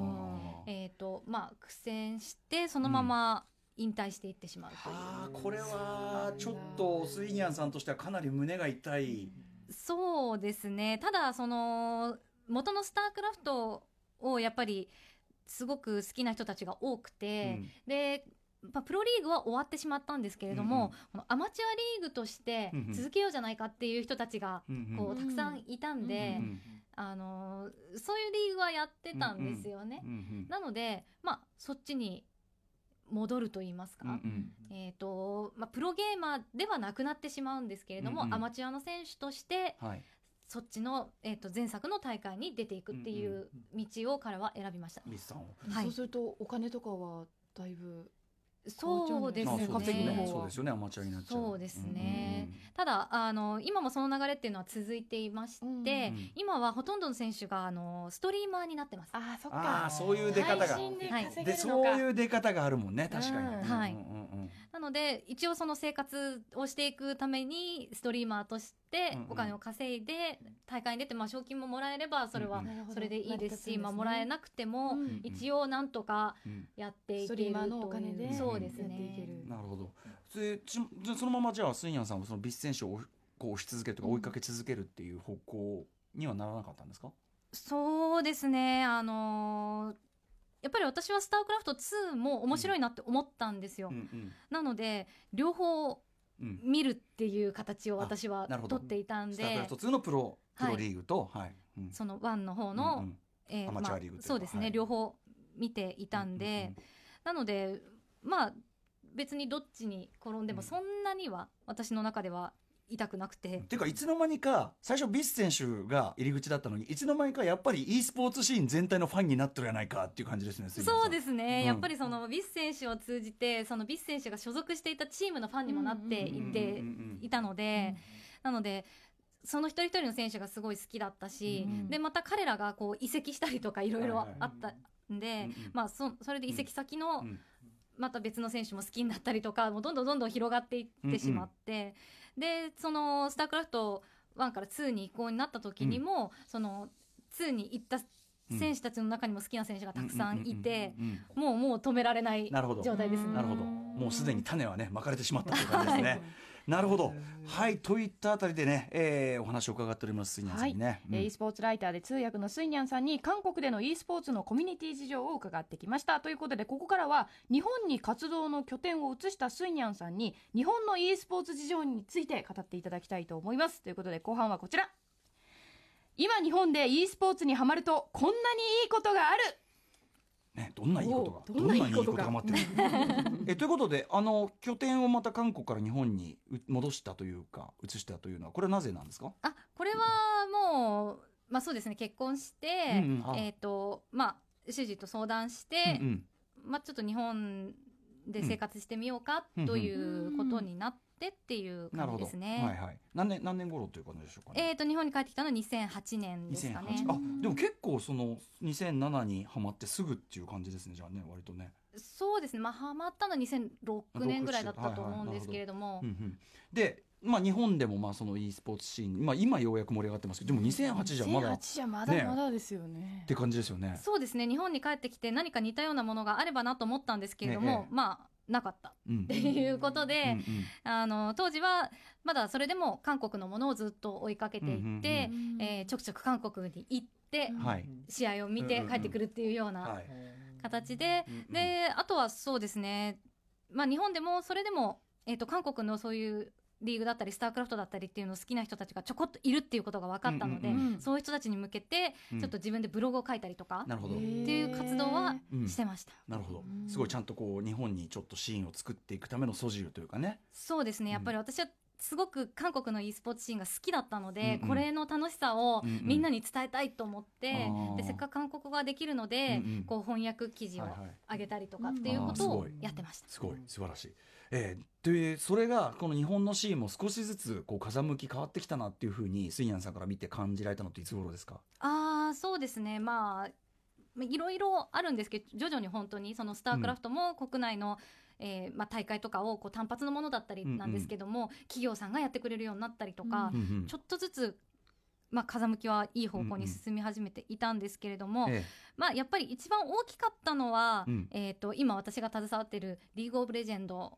えっ、とまあ苦戦してそのまま引退していってしまうという、あーこれはちょっとスイニャンさんとしてはかなり胸が痛い。そうですね。ただその元のスタークラフトをやっぱりすごく好きな人たちが多くて、でまあ、プロリーグは終わってしまったんですけれども、うんうん。アマチュアリーグとしてうんうん。続けようじゃないかっていう人たちがうんうん。こうたくさんいたんで、うんあのそういうリーグはやってたんですよね。うんうん。なので、まあ、そっちに戻ると言いますか、うんうん。えーとまあ、プロゲーマーではなくなってしまうんですけれども、うんうん。アマチュアの選手としてはい。そっちの、えー、と前作の大会に出ていくっていう道を彼は選びました。ミスさんを。はい。そうするとお金とかはだいぶそうですまあそうですよね。ね。そうですよね。アマチュアになっちゃう。そうですね。ただあの今もその流れっていうのは続いていまして、うんうん。今はほとんどの選手があのストリーマーになってます。あーそっあか。あそういう出方が。配信で稼でげるのか。そういう出方があるもんね。確かに、うん。はい。うんうんうんなので一応その生活をしていくためにストリーマーとしてうんうん。お金を稼いで大会に出てまあ賞金ももらえればそれはそれでいいですし、まあ、もらえなくてもうん。一応なんとかうん。やっていストけるという。リーマーのお金でそうですね。る。なるほど。でちじゃあそのままじゃあスイニャンさんはそのビス選手を追いこう押し続けるとか追いかけ続けるっていう方向にはならなかったんですか、そうですね。あのーやっぱり私は「スタークラフト2」も面白いなって思ったんですよ、うんうん。なので両方うん見るっていう形を私は取っていたんで。スタークラフト2のプロプはいロリーグと、はい。うん。その1の方の、うんうん。えーアマチュアリーグまあそうですね、はい。両方見ていたんで、なのでまあ別にどっちに転んでうんもそんなには私の中では痛くなくて、ていうかいつの間にか最初ビス選手が入り口だったのにいつの間にかやっぱり e スポーツシーン全体のファンになってるやないかっていう感じですねそうですすね、うん。やっぱりそのビス選手を通じてそのビス選手が所属していたチームのファンにもなっていていたので、なのでその一人一人の選手がすごい好きだったし、うんでまた彼らがこう移籍したりとかいろいろあったんで、うんうんまあ、そそれで移籍先のうんまた別の選手も好きになったりとかもうどんどんどんどん広がっていってしまって、でその「スタークラフト1」から2に移行になった時にも、その2に行った選手たちの中にも好きな選手がたくさんいて、うんうんうんもうもう止められないなるほど。状態ですね。なるほど。もうすでに種はね巻かれてしまったという感じですね、なるほど。はいといったあたりでね、えーお話を伺っておりますスイニャンさんにね、うん。えー e スポーツライターで通訳のスイニャンさんに韓国での e スポーツのコミュニティ事情を伺ってきました。ということでここからは日本に活動の拠点を移したスイニャンさんに日本の e スポーツ事情について語っていただきたいと思います。ということで後半はこちら。今日本で e スポーツにはまるとこんなにいいことがあるね、どんないいことがおどんないいことが。ってる。えということであの拠点をまた韓国から日本にう戻したというか移したというのはこれはなぜなんですか？あこれはもう、まあ、そうですね結婚して、うんうん。あえっ、とまあ主人と相談して、うんまあ、ちょっと日本で生活してみようかうんということになってっていうなるほど感じですね。はいはい。何年何年頃という感じでしょうかね？えー、と日本に帰ってきたのは2008年ですかね。2008あでも結構その2007にはまってすぐっていう感じですねじゃあね割とね、そうですね、まあ、ハマったのは2006年ぐらいだったと思うんですけれども、うんうん、でまあ日本でもまあその e スポーツシーン、まあ、今ようやく盛り上がってますけどでも2008じゃまだっ2008じゃまだまだですよね。て感じですよね。そうですね。日本に帰ってきて何か似たようなものがあればなと思ったんですけれども、ええ。まあなかった。うん。っていうことで、あの当時はまだそれでも韓国のものをずっと追いかけていって、うんえーちょくちょく韓国に行って、はい。試合を見て帰ってくるっていうようなはい形で、であとはそうですね、まあ、日本でもそれでも、えー、と韓国のそういうリーグだったりスタークラフトだったりっていうのを好きな人たちがちょこっといるっていうことが分かったので、うんうんうん。そういう人たちに向けてうん。ちょっと自分でブログを書いたりとかなるほど、っていう活動はうんしてました。なるほど。うんすごいちゃんとこう日本にちょっとシーンを作っていくための素汁というかね。そうですね。やっぱり私はすごく韓国の e スポーツシーンが好きだったので、うんうん。これの楽しさをうんうん。みんなに伝えたいと思って、あー。でせっかく韓国語ができるので、うんうん。こう翻訳記事を上げたりとかっていうことをやってました。すごい。素晴らしい。えー、でそれがこの日本のシーンも少しずつこう風向き変わってきたなっていうふうにスイヤンさんから見て感じられたのっていつ頃ですか？ああそうですね。まあまあいろいろあるんですけど徐々に本当にそのスタークラフトも国内の、えーまあ、大会とかをこう単発のものだったりなんですけども、企業さんがやってくれるようになったりとか、うんうんちょっとずつまあ、風向きはいい方向に進み始めていたんですけれども、えまあ、やっぱり一番大きかったのは、うん。えー、と今私が携わっているリーグ・オブ・レジェンド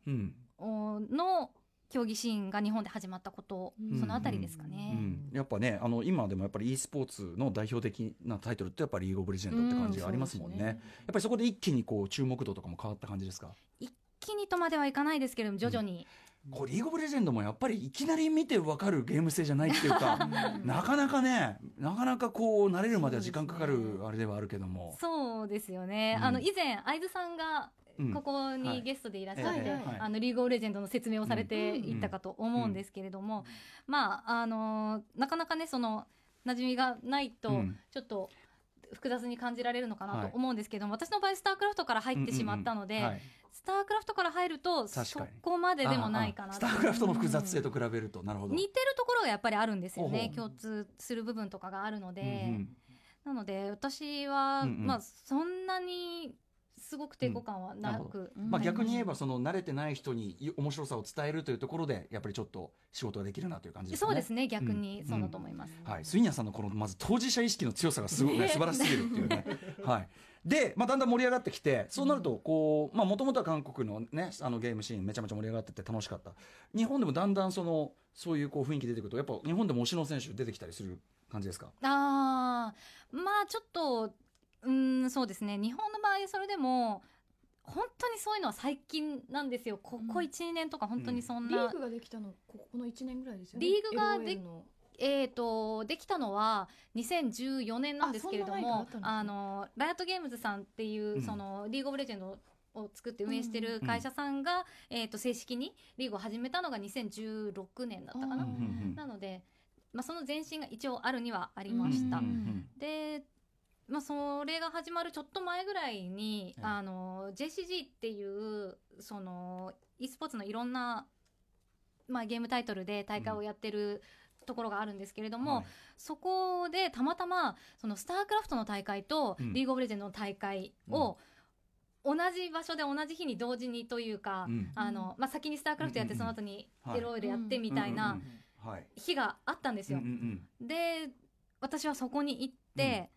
の競技シーンが日本で始まったこと、うん。そのあたりですかね。うん。やっぱねあの今でもやっぱり e スポーツの代表的なタイトルってやっぱりリーグオブレジェンドって感じがありますもんね,、ね。やっぱりそこで一気にこう注目度とかも変わった感じですか？一気にとまではいかないですけれども徐々に、こうリーグオブレジェンドもやっぱりいきなり見てわかるゲーム性じゃないっていうかなかなかねなかなかこう慣れるまでは時間かかるあれではあるけども、そうですよね、うん。あの以前会津さんがうんここはいにゲストでいらっしゃって、あのリーグ・オブ・レジェンドの説明をされていったかと思うんですけれども、まああのなかなかねその馴染みがないとうん。ちょっと複雑に感じられるのかなはい。と思うんですけども、私の場合スタークラフトから入ってしまったので、スタークラフトから入るとそに。こまででもないかなスタークラフトの複雑性と比べると。なるほど。似てるところがやっぱりあるんですよね。共通する部分とかがあるので、うんうん。なので私は、うんうん。まあそんなにすごく抵抗感はなく、うんまあ、逆に言えばその慣れてない人に面白さを伝えるというところでやっぱりちょっと仕事ができるなという感じですね。そうですね。逆にそうだと思います、はい、スイニャさんのこのまず当事者意識の強さがすごい、ね、素晴らしすぎるっていうね。はい。で、まあ、だんだん盛り上がってきて、そうなると、こう、まあ、もともとは韓国のね、あのゲームシーンめちゃめちゃ盛り上がってて楽しかった。日本でもだんだんその、そういうこう雰囲気出てくると、やっぱ日本でも推しの選手出てきたりする感じですか？あーまあちょっとうんそうですね。日本の場合それでも本当にそういうのは最近なんですよ。ここうん12年とか本当にそんリな、ーグができたのここの1年ぐらいですよね。リーグがで LOL のえー、とできたのは2014年なんですけれどもあのライアットゲームズさんっていう、うん。そのリーグオブレジェンドを作って運営してる会社さんが、えー、と正式にリーグを始めたのが2016年だったかな、なので、まあ、その前身が一応あるにはありました、うんうんで、まあ、それが始まるちょっと前ぐらいに、ええ。あの JCG っていうその e スポーツのいろんな、まあ、ゲームタイトルで大会をやってる、ところがあるんですけれども、はい。そこでたまたまそのスタークラフトの大会とうん。リーグオブレジェンドの大会を同じ場所で同じ日に同時にというか、うん。あのまあ、先にスタークラフトやってうんうんうんその後にはい。エロイルやってみたいうんな。日があったんですよ。うんうんで私はそこに行って、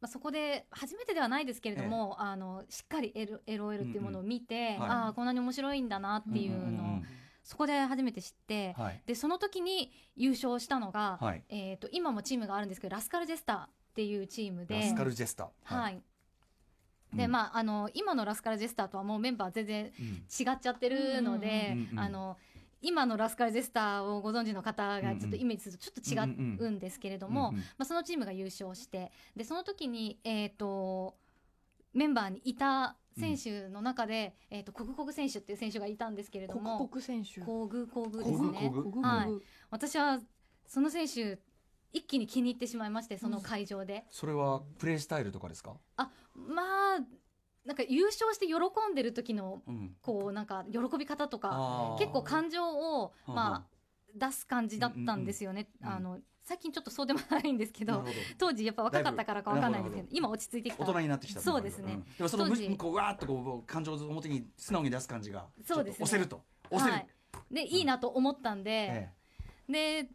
まあ、そこで初めてではないですけれども、あのしっかり LOL っていうものを見て、うんはい。ああこんなに面白いんだなっていうのを、うんうんうんそこで初めて知って、うんはい。でその時に優勝したのが、はい。えー、と今もチームがあるんですけどラスカルジェスターっていうチームでラスカルジェスタ。はい、でうん。まああの今のラスカルジェスターとはもうメンバー全然うん。違っちゃってるので、うんあの今のラスカルジェスターをご存知の方がちょっとイメージするとちょっと違うんですけれども、うんうん。まあ、そのチームが優勝してでその時に、えー、とメンバーにいた選手の中で、えー、とコグコグ選手っていう選手がいたんですけれども国国選手。コグコグですコグねコグ。はい。私はその選手一気に気に入ってしまいましてその会場で、それはプレイスタイルとかですか？あまあなんか優勝して喜んでる時のうん。こうなんか喜び方とか結構感情をまあ出す感じだったんですよね、うんうん。あの最近ちょっとそうでもないんですけど当時やっぱ若かったからかわかんないですけど今落ち着いてきた。大人になってきたそうですね。ん。でもその当時。むこうわーっとこう感情を表に素直に出す感じがそうですね。押せると。押せる、はい、でいいなと思ったんで、えで、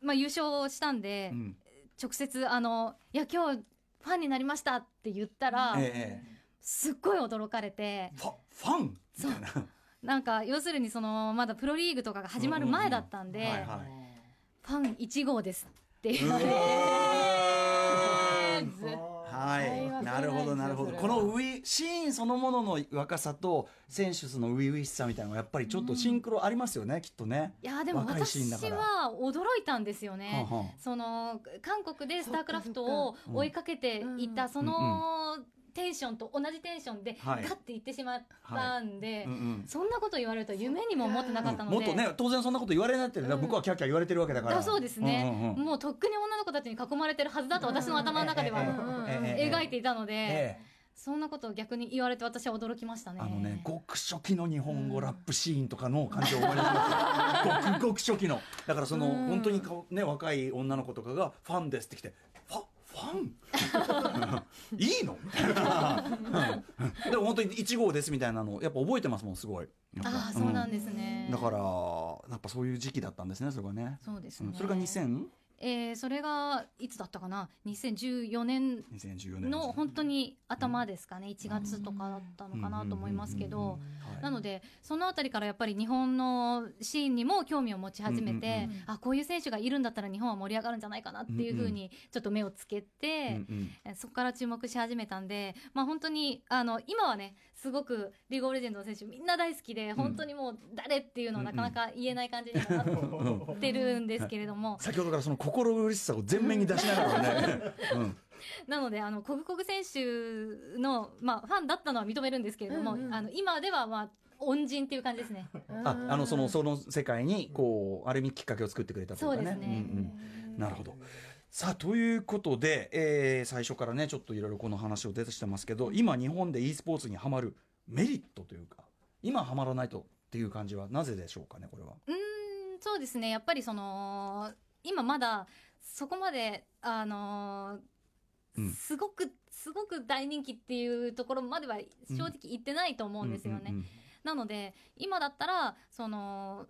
まあ、優勝したんで、えうん。直接あの「いや今日ファンになりました」って言ったら、ええすっごい驚かれてファファン？みたいな。なんか要するにそのまだプロリーグとかが始まる前だったんで、はいはいファン1号ですって言われうて。はい、なるほどなるほど。このウィシーンそのものの若さと選手の初々しさみたいなのがやっぱりちょっとシンクロありますよね、きっとね。いやでも若いシーン私だから。は驚いたんですよね。はあはあ。その韓国でスタークラフトを追いかけていたそのテンションと同じテンションでガはい。ッていってしまったんで、そんなこと言われると夢にも思ってなかったので、もっとね当然そんなこと言われないって僕はキャッキャ言われてるわけだから。あそうですね、もうとっくに女の子たちに囲まれてるはずだと私の頭の中では描いていたので、ええそんなことを逆に言われて私は驚きましたね。あのね、ごく初期の日本語ラップシーンとかの感じを思い出しますよ。ごくごく初期の。だからその、うん本当にかね、若い女の子とかがファンですって来て、ファ、ン？いいの？みたいな。うんでも本当に1号ですみたいなの、やっぱ覚えてますもん、すごい。ああそうなんですね。だから、やっぱそういう時期だったんですね、それがね。そうですね。うんそれが2000えーそれがいつだったかな？2014年2014年の本当に頭ですかね、1月とかだったのかなと思いますけど、はいなのでそのあたりからやっぱり日本のシーンにも興味を持ち始めて、あこういう選手がいるんだったら日本は盛り上がるんじゃないかなっていうふうにちょっと目をつけて、うんうんえそこから注目し始めたんで、まあ、本当にあの今はねすごくリーグオブレジェンドの選手みんな大好きで、本当にもう誰っていうのはなかなか言えない感じにはなってるんですけれども、先ほどからその心苦しさを前面に出しながらね、うん。なのであのコグコグ選手の、まあ、ファンだったのは認めるんですけれども、うんうん。あの今では、まあ、恩人っていう感じですね。ああのそのその世界にこうある意味きっかけを作ってくれたというかね。そうですね。んうん。なるほど。さあということで、えー最初からねちょっといろいろこの話を出してますけど今日本で e スポーツにはまるメリットというか今はまらないとっていう感じはなぜでしょうかねこれは。うーんそうですね。やっぱりその今まだそこまであのーうん。すごくすごく大人気っていうところまでは正直言ってないと思うんですよね。なので今だったらその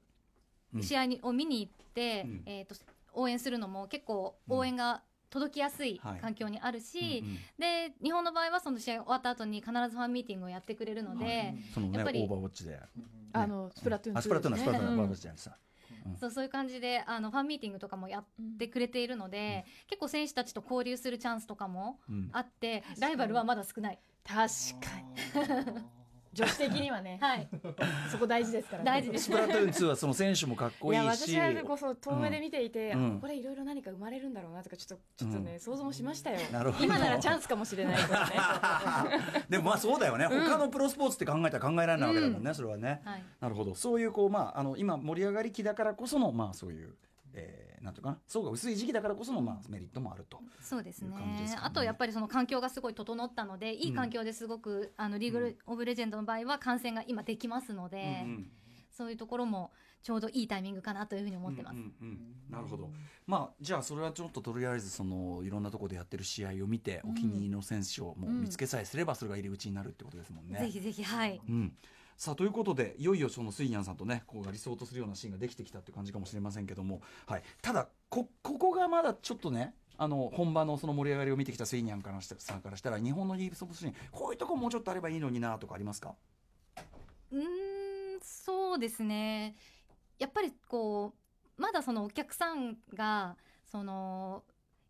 うん。試合にを見に行って、うん。えー、と応援するのも結構応援が届きやすいはい。環境にあるし、で日本の場合はその試合終わった後に必ずファンミーティングをやってくれるので、そのねオやっぱりーバーウォッチで、あのスプラトゥーン2あスプラトゥーンだスプラトゥーンオーバーウォッチじゃないさ。そうそういう感じであのファンミーティングとかもやってくれているので、結構選手たちと交流するチャンスとかもうん。あって、ライバルはまだ少ない。確かに女子的にはね。はい、そこ大事ですからね。大事です。スプラトゥーン2はその選手もかっこいいし。いや私はこそ遠目で見ていて、うん。あこれいろいろ何か生まれるんだろうなとかちょっとちょっとね、うん。想像もしましたよ。なるほど。今ならチャンスかもしれないからね。でもまあそうだよね、他のプロスポーツって考えたら考えられないわけだもんね、それはね。はい、なるほど。そういうこう、まあ、あの今盛り上がり期だからこその、まあ、そういう、えーなんていうかな。層が薄い時期だからこその、まあ、メリットもあると。そうですね。あとやっぱりその環境がすごい整ったので、いい環境ですごくあのリーグオブレジェンドの場合は観戦が今できますので、うんうん。そういうところもちょうどいいタイミングかなというふうに思ってます。うんうんうん。なるほど、まあ、じゃあそれはちょっととりあえずそのいろんなところでやってる試合を見て、お気に入りの選手をもう見つけさえすればそれが入り口になるってことですもんね。ぜひぜひはい。うん、さあということでいよいよそのスイニャンさんとねこう理想とするようなシーンができてきたっていう感じかもしれませんけども、はい、ただこここがまだちょっとねあの本場のその盛り上がりを見てきたスイニャンからさんからしたら日本のリーグソフトシーンこういうとこもうちょっとあればいいのになとかありますか？うーんそうですね。やっぱりこうまだそのお客さんがその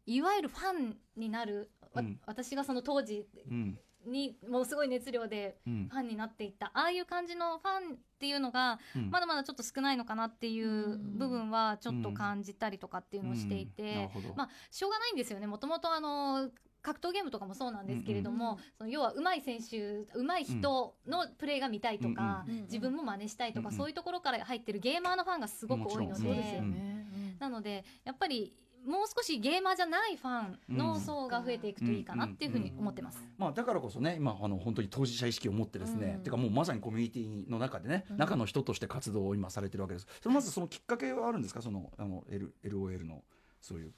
いわゆるファンになる、わうん。私がその当時うんにもうすごい熱量でうん。ファンになっていった。ああいう感じのファンっていうのがうん。まだまだちょっと少ないのかなっていう部分はちょっと感じたりとかっていうのをしていて、まあしょうがないんですよね。もともとあの格闘ゲームとかもそうなんですけれども、その要は上手い選手上手い人のプレーが見たいとか、うん。うん。自分も真似したいとか、うん。うん。そういうところから入ってるゲーマーのファンがすごく多いので。ね。なのでやっぱりもう少しゲーマーじゃないファンの層が増えていくといいかなっていうふうに思ってます。まあ、だからこそね今あの本当に当事者意識を持ってですね、うん。てかもうまさにコミュニティの中でね、うん中の人として活動を今されてるわけです。それまずそのきっかけはあるんですか？そのあの、L、LOL のそういう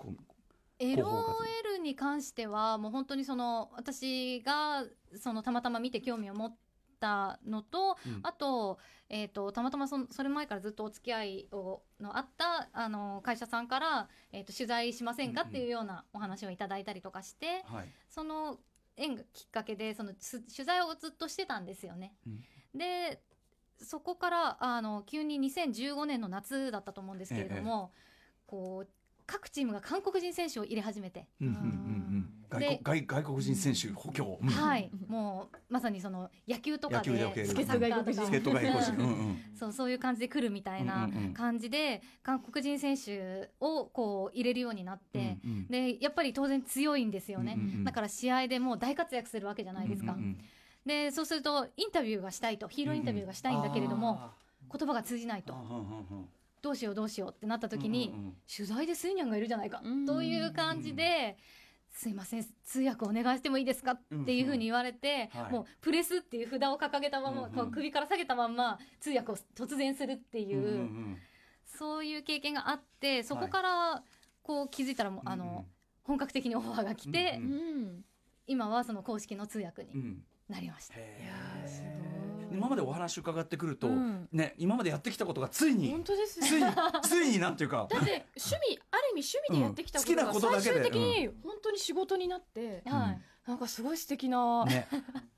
LOL に関してはもう本当にその私がそのたまたま見て興味を持ったのと、うん。あと,、えー、とたまたまそのそれ前からずっとお付き合いをのあったあの会社さんから、えー、と取材しませんかうんうんっていうようなお話をいただいたりとかして、はい。その縁がきっかけでそのつ取材をずっとしてたんですよね。でそこからあの急に2015年の夏だったと思うんですけれども、こう各チームが韓国人選手を入れ始めて、うんうんうんうん外国で外外国人選手補強、うん。はい、もうまさにその野球とかで助っ人。外国人、うんうんそうそういう感じで来るみたいなうんうんうん。感じで、韓国人選手をこう入れるようになって、うんうん。でやっぱり当然強いんですよね、うんうんうん。だから試合でもう大活躍するわけじゃないですか、うんうんでそうするとインタビューがしたいとヒーローインタビューがしたいんだけれども、言葉が通じないと。どうしようどうしようってなった時に、うんうんうん。取材でスイニャンがいるじゃないか、うん。という感じで。すいません通訳お願いしてもいいですか？っていうふうに言われて、うん。はい。もうプレスっていう札を掲げたまま、うんうんこう首から下げたまんま通訳を突然するっていう、うんうんうん。そういう経験があってそこからこう気づいたらもう、あうんうん。の本格的にオファーが来て、うんうん今はその公式の通訳にうん。なりました。へいやーすごい今までお話伺ってくると、うん。ね今までやってきたことがついに本当ですついについになんていうか だって趣味ある意味趣味でやってきたことうん。好きながことだけで。最終的に本当に仕事になって、はいなんかすごい素敵なね。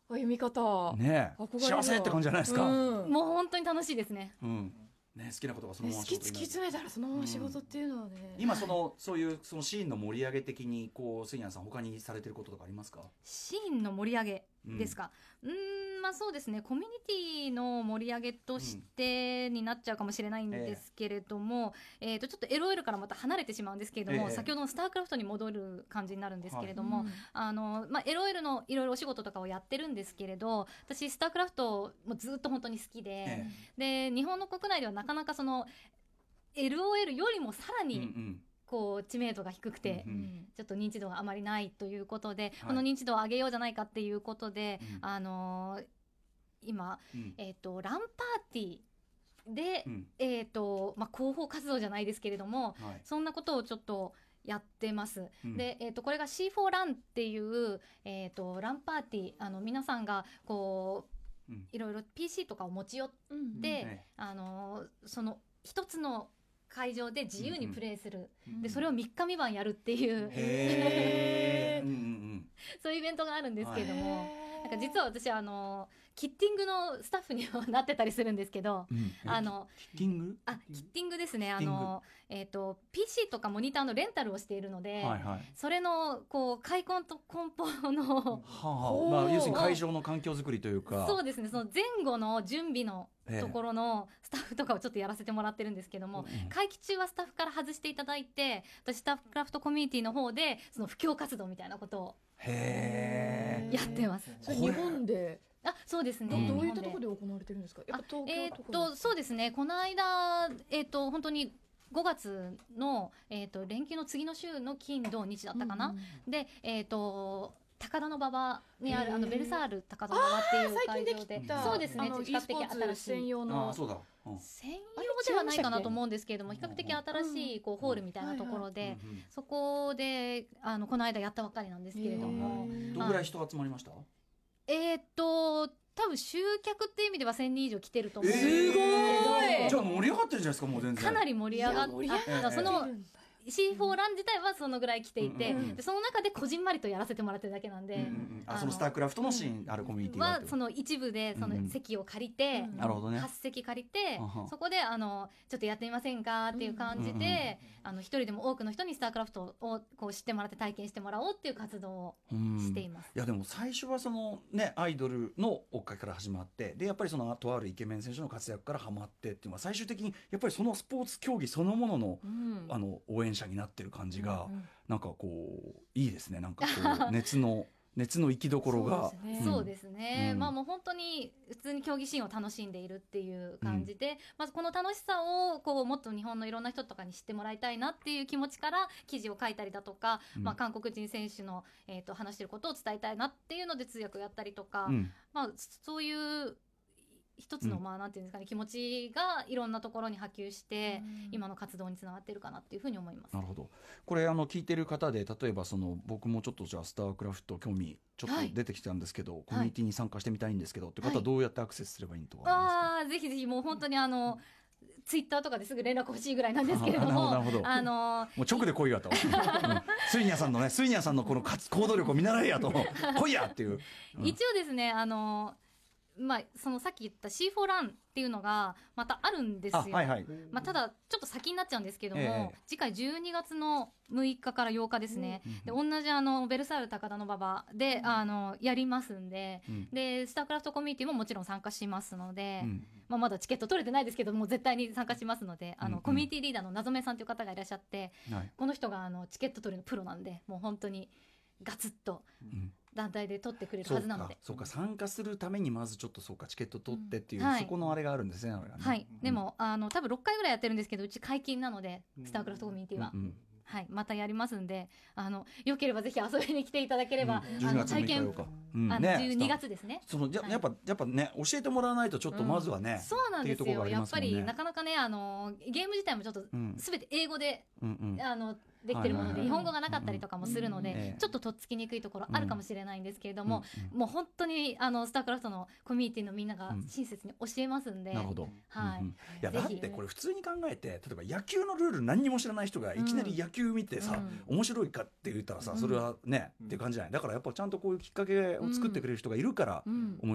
歩み方、ね。幸せって感じじゃないですか。うん。もう本当に楽しいですね。うん。ね好きなことがそのままね好き突き詰めたらそのまま仕事っていうのはね、今そのそういうそのシーンの盛り上げ的にこう杉谷さん他にされてることとかありますか？シーンの盛り上げですか？うーんまあそうですね。コミュニティの盛り上げとしてになっちゃうかもしれないんですけれども、えー、とちょっと LOL からまた離れてしまうんですけれども、ええ。先ほどのスタークラフトに戻る感じになるんですけれども、うんあのまあ、LOL のいろいろお仕事とかをやってるんですけれど私スタークラフトもずっと本当に好きで、えで日本の国内ではなかなかその LOL よりもさらうんうにんこう知名度が低くて、うんちょっと認知度があまりないということで、はい。この認知度を上げようじゃないかっていうことで、うん。あのー今、うん。えっとランパーティーで、うん。えっとまあ、広報活動じゃないですけれどもはい。そんなことをちょっとやってます。うん。で、えっとこれが C4 ランっていう、えっとランパーティーあの皆さんがこううん。いろいろ PC とかを持ち寄って、うん。ねあのーその一つの会場で自由にプレイする、うん。でそれを3日3晩やるっていう、そういうイベントがあるんですけれども、なんか実は私あのキッティングのスタッフにもなってたりするんですけど、うん。うんあのキッティング？あキッティングですね。あのえっ、と PC とかモニターのレンタルをしているので、はいはい。それのこう開墾と梱包の、はあ、まあ要するに会場の環境づくりというか。そうですね。その前後の準備のええところのスタッフとかをちょっとやらせてもらってるんですけども、うん会期中はスタッフから外していただいて私スタッフクラフトコミュニティの方でその布教活動みたいなことをへえ。やってます。日本で？あそうですね、どうん。どういったところで行われてるんですか？やっぱ東えーっ京とそうですね。この間えーっと本当に5月の、えーっと連休の次の週の金土日だったかな、でえーっと高田馬場にあるあのベルサール高田馬場っていう最近で会場でそうですね。比較 e 的新しい。専用あの専用ではないかなと思うんですけれども比較的新しいこうホールみたいなところでそこであのこの間やったばっかりなんですけれども。どんぐらい人集まりました？えーっと多分集客っていう意味では1000人以上来てると思うんですけど、えー。じゃあ盛り上がってるじゃないですかもう全然。かなり盛り上がっいや盛り上がってあその C4 ラン自体はそのぐらい来ていて、うんうんうん。でその中でこじんまりとやらせてもらってるだけなんで、うんうんうん。あそのスタークラフトのシーンあるコミュニティはその一部でそうんうんの席を借りて、うんなるほどね8席借りて、あはそこであのちょっとやってみませんかっていう感じで、うんうんあの一人でも多くの人にスタークラフトをこう知ってもらって体験してもらおうっていう活動をうんしています。いやでも最初はそのねアイドルの追っかけから始まってでやっぱりそのとあるイケメン選手の活躍からハマってっていうのは最終的にやっぱりそのスポーツ競技そのもののうん。あの応援者になってる感じがうんなんかこういいですね。なんかこう 熱の熱の行きどころが。そうですね。うですね、うん。まあもう本当に普通に競技シーンを楽しんでいるっていう感じで、まずこの楽しさをこうもっと日本のいろんな人とかに知ってもらいたいなっていう気持ちから記事を書いたりだとか、うん。まあ、韓国人選手の、えー、と話してることを伝えたいなっていうので通訳をやったりとか、うん。まあ、そういう一つの、うん。まあなんていうんですかね気持ちがいろんなところに波及して、今の活動につながってるかなっていうふうに思います。な。るほど。これあの聞いてる方で例えばその僕もちょっとじゃあスタークラフト興味ちょっとはい。出てきたんですけど、コミュニティに参加してみたいんですけど、って方ははい。どうやってアクセスすればいいとか？あああぜひぜひもう本当にあのツイッターとかですぐ連絡欲しいぐらいなんですけれども なるほどあのもう直で来いやと、うん、スイニャさんのねスイニャさんのこの活行動力を見習えやと。来いやっていう、うん。一応ですねあのまあそのさっき言った C4 ランっていうのがまたあるんですよ、あはいはい。まあ、ただちょっと先になっちゃうんですけども、ええ。次回12月の6日から8日ですね、で同じあのベルサール高田馬場で、あのやりますんでうん。でスタークラフトコミュニティももちろん参加しますので、うん。まあ、まだチケット取れてないですけどもう絶対に参加しますのであの、うん。うんコミュニティリーダーの謎めさんという方がいらっしゃってはい。この人があのチケット取りのプロなんでもう本当にガツッとうん。団体で取ってくれるはずなので。かそうか。参加するためにまずちょっとそうかチケット取ってっていう、うんはい。そこのあれがあるんですねね。はい、うん。でもあの多分6回ぐらいやってるんですけどうち解禁なのでスタークラフトコミュニティは、うんうん。はい、またやりますんであのよければぜひ遊びに来ていただければ、うん。12あの月6体験うん。あのね。12月ですね。そのやはい。やっぱやっぱね教えてもらわないとちょっとまずはね、そうなんですよ。っていうところがありやっぱりなかなかねあのゲーム自体もちょっとうん。すべて英語で、うんうん。あのできてるもので日本語がなかったりとかもするのでちょっととっつきにくいところあるかもしれないんですけれどもうんもう本当にあのスタークラフトのコミュニティのみんながうん親切に教えますんで、なるほど、はい。いやだってこれ普通に考えて例えば野球のルール何にも知らない人がいきなり野球見てさ、面白いかって言ったらさそれはね、って感じじゃない。だからやっぱちゃんとこういうきっかけを作ってくれる人がいるから、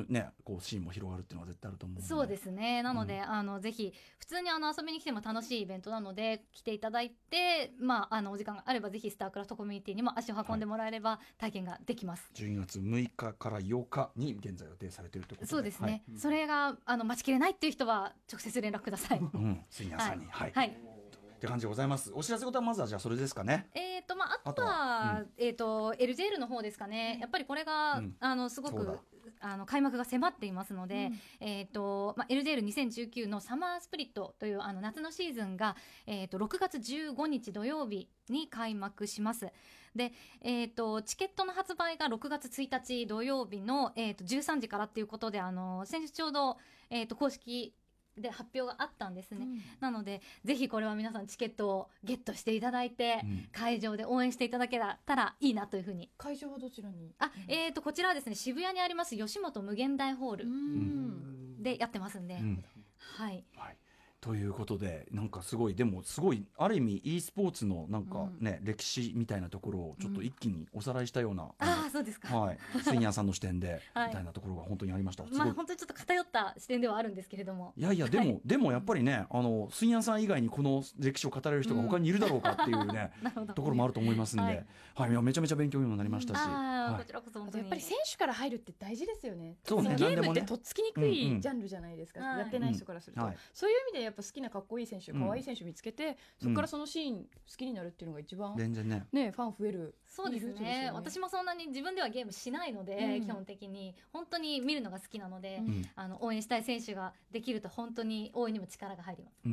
ねこうシーンも広がるっていうのは絶対あると思う。んでそうですね。なので、あのぜひ普通にあの遊びに来ても楽しいイベントなので来ていただいて、まあ、あのお時間があればぜひスタークラフトコミュニティにも足を運んでもらえれば体験ができます。12月6日から8日に現在予定されているということで。そうですね、それがあの待ちきれないっていう人は直接連絡ください。はい、うん。杉谷さんにはい、はいって感じでございます。お知らせことはまずはじゃあそれですかね。えーとまあ、ああととははえー、と LJL の方ですかね、やっぱりこれが、うん。あのすごくあの開幕が迫っていますので、えーとまあ、LJL2019 のサマースプリットというあの夏のシーズンが、えー、と6月15日土曜日に開幕します。で、えー、とチケットの発売が6月1日土曜日の、えー、と13時からっていうことであの先日ちょうど、えー、と公式で発表があったんですね。なのでぜひこれは皆さんチケットをゲットしていただいて、うん。会場で応援していただけたらいいなというふうに。会場はどちらに？あ、えー、とこちらはですね渋谷にあります吉本無限大ホールうん。でやってますんで、うん。はい。はいということでなんかすごいでもすごいある意味 e スポーツのなんかね、歴史みたいなところをちょっと一気におさらいしたような、ああそうですか、はい、スイニャーさんの視点で、はい。みたいなところが本当にありました。すごい。まあ本当にちょっと偏った視点ではあるんですけれども。いやいやでも、はい。でもやっぱりねあのスイニャーさん以外にこの歴史を語れる人が他にいるだろうかっていうね、なるほど。ところもあると思いますんで、ははい。い、いやめちゃめちゃ勉強にもなりましたし、ああ、はい。こちらこそ本当に。やっぱり選手から入るって大事ですよね。そうね。ゲー何でもね。ムってとっつきにくうんうん。いジャンルじゃないですか。はい。やってない人からすると、うん。はい。そういう意味でやっぱ好きなかっこいい選手、うん。可愛い選手見つけて、そこからそのシーン好きになるっていうのが一番全然ね。ねファン増える。そうですいいルートね。よ私もそんなに自分ではゲームしないので、うん。基本的に本当に見るのが好きなので、うん。あの応援したい選手ができると本当に応援にも力が入ります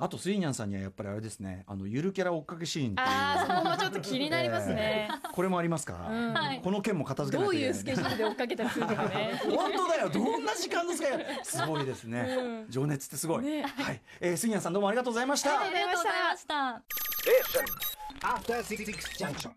あとスイニャンさんにはやっぱりあれですねあのゆるキャラ追っかけシーンっていう。ああそこもちょっと気になりますね。えーこれもありますか？ら、うん。はいこの件も片付けなどうきゃいけない。いうスケジュールで追っかけたりするのかね。本当だよどんな時間の使い方すごいですね、情熱ってすごい、ね。はい、えー、スイニャンさんどうもありがとうございました、ありがとうございました。Station. After Six Junction.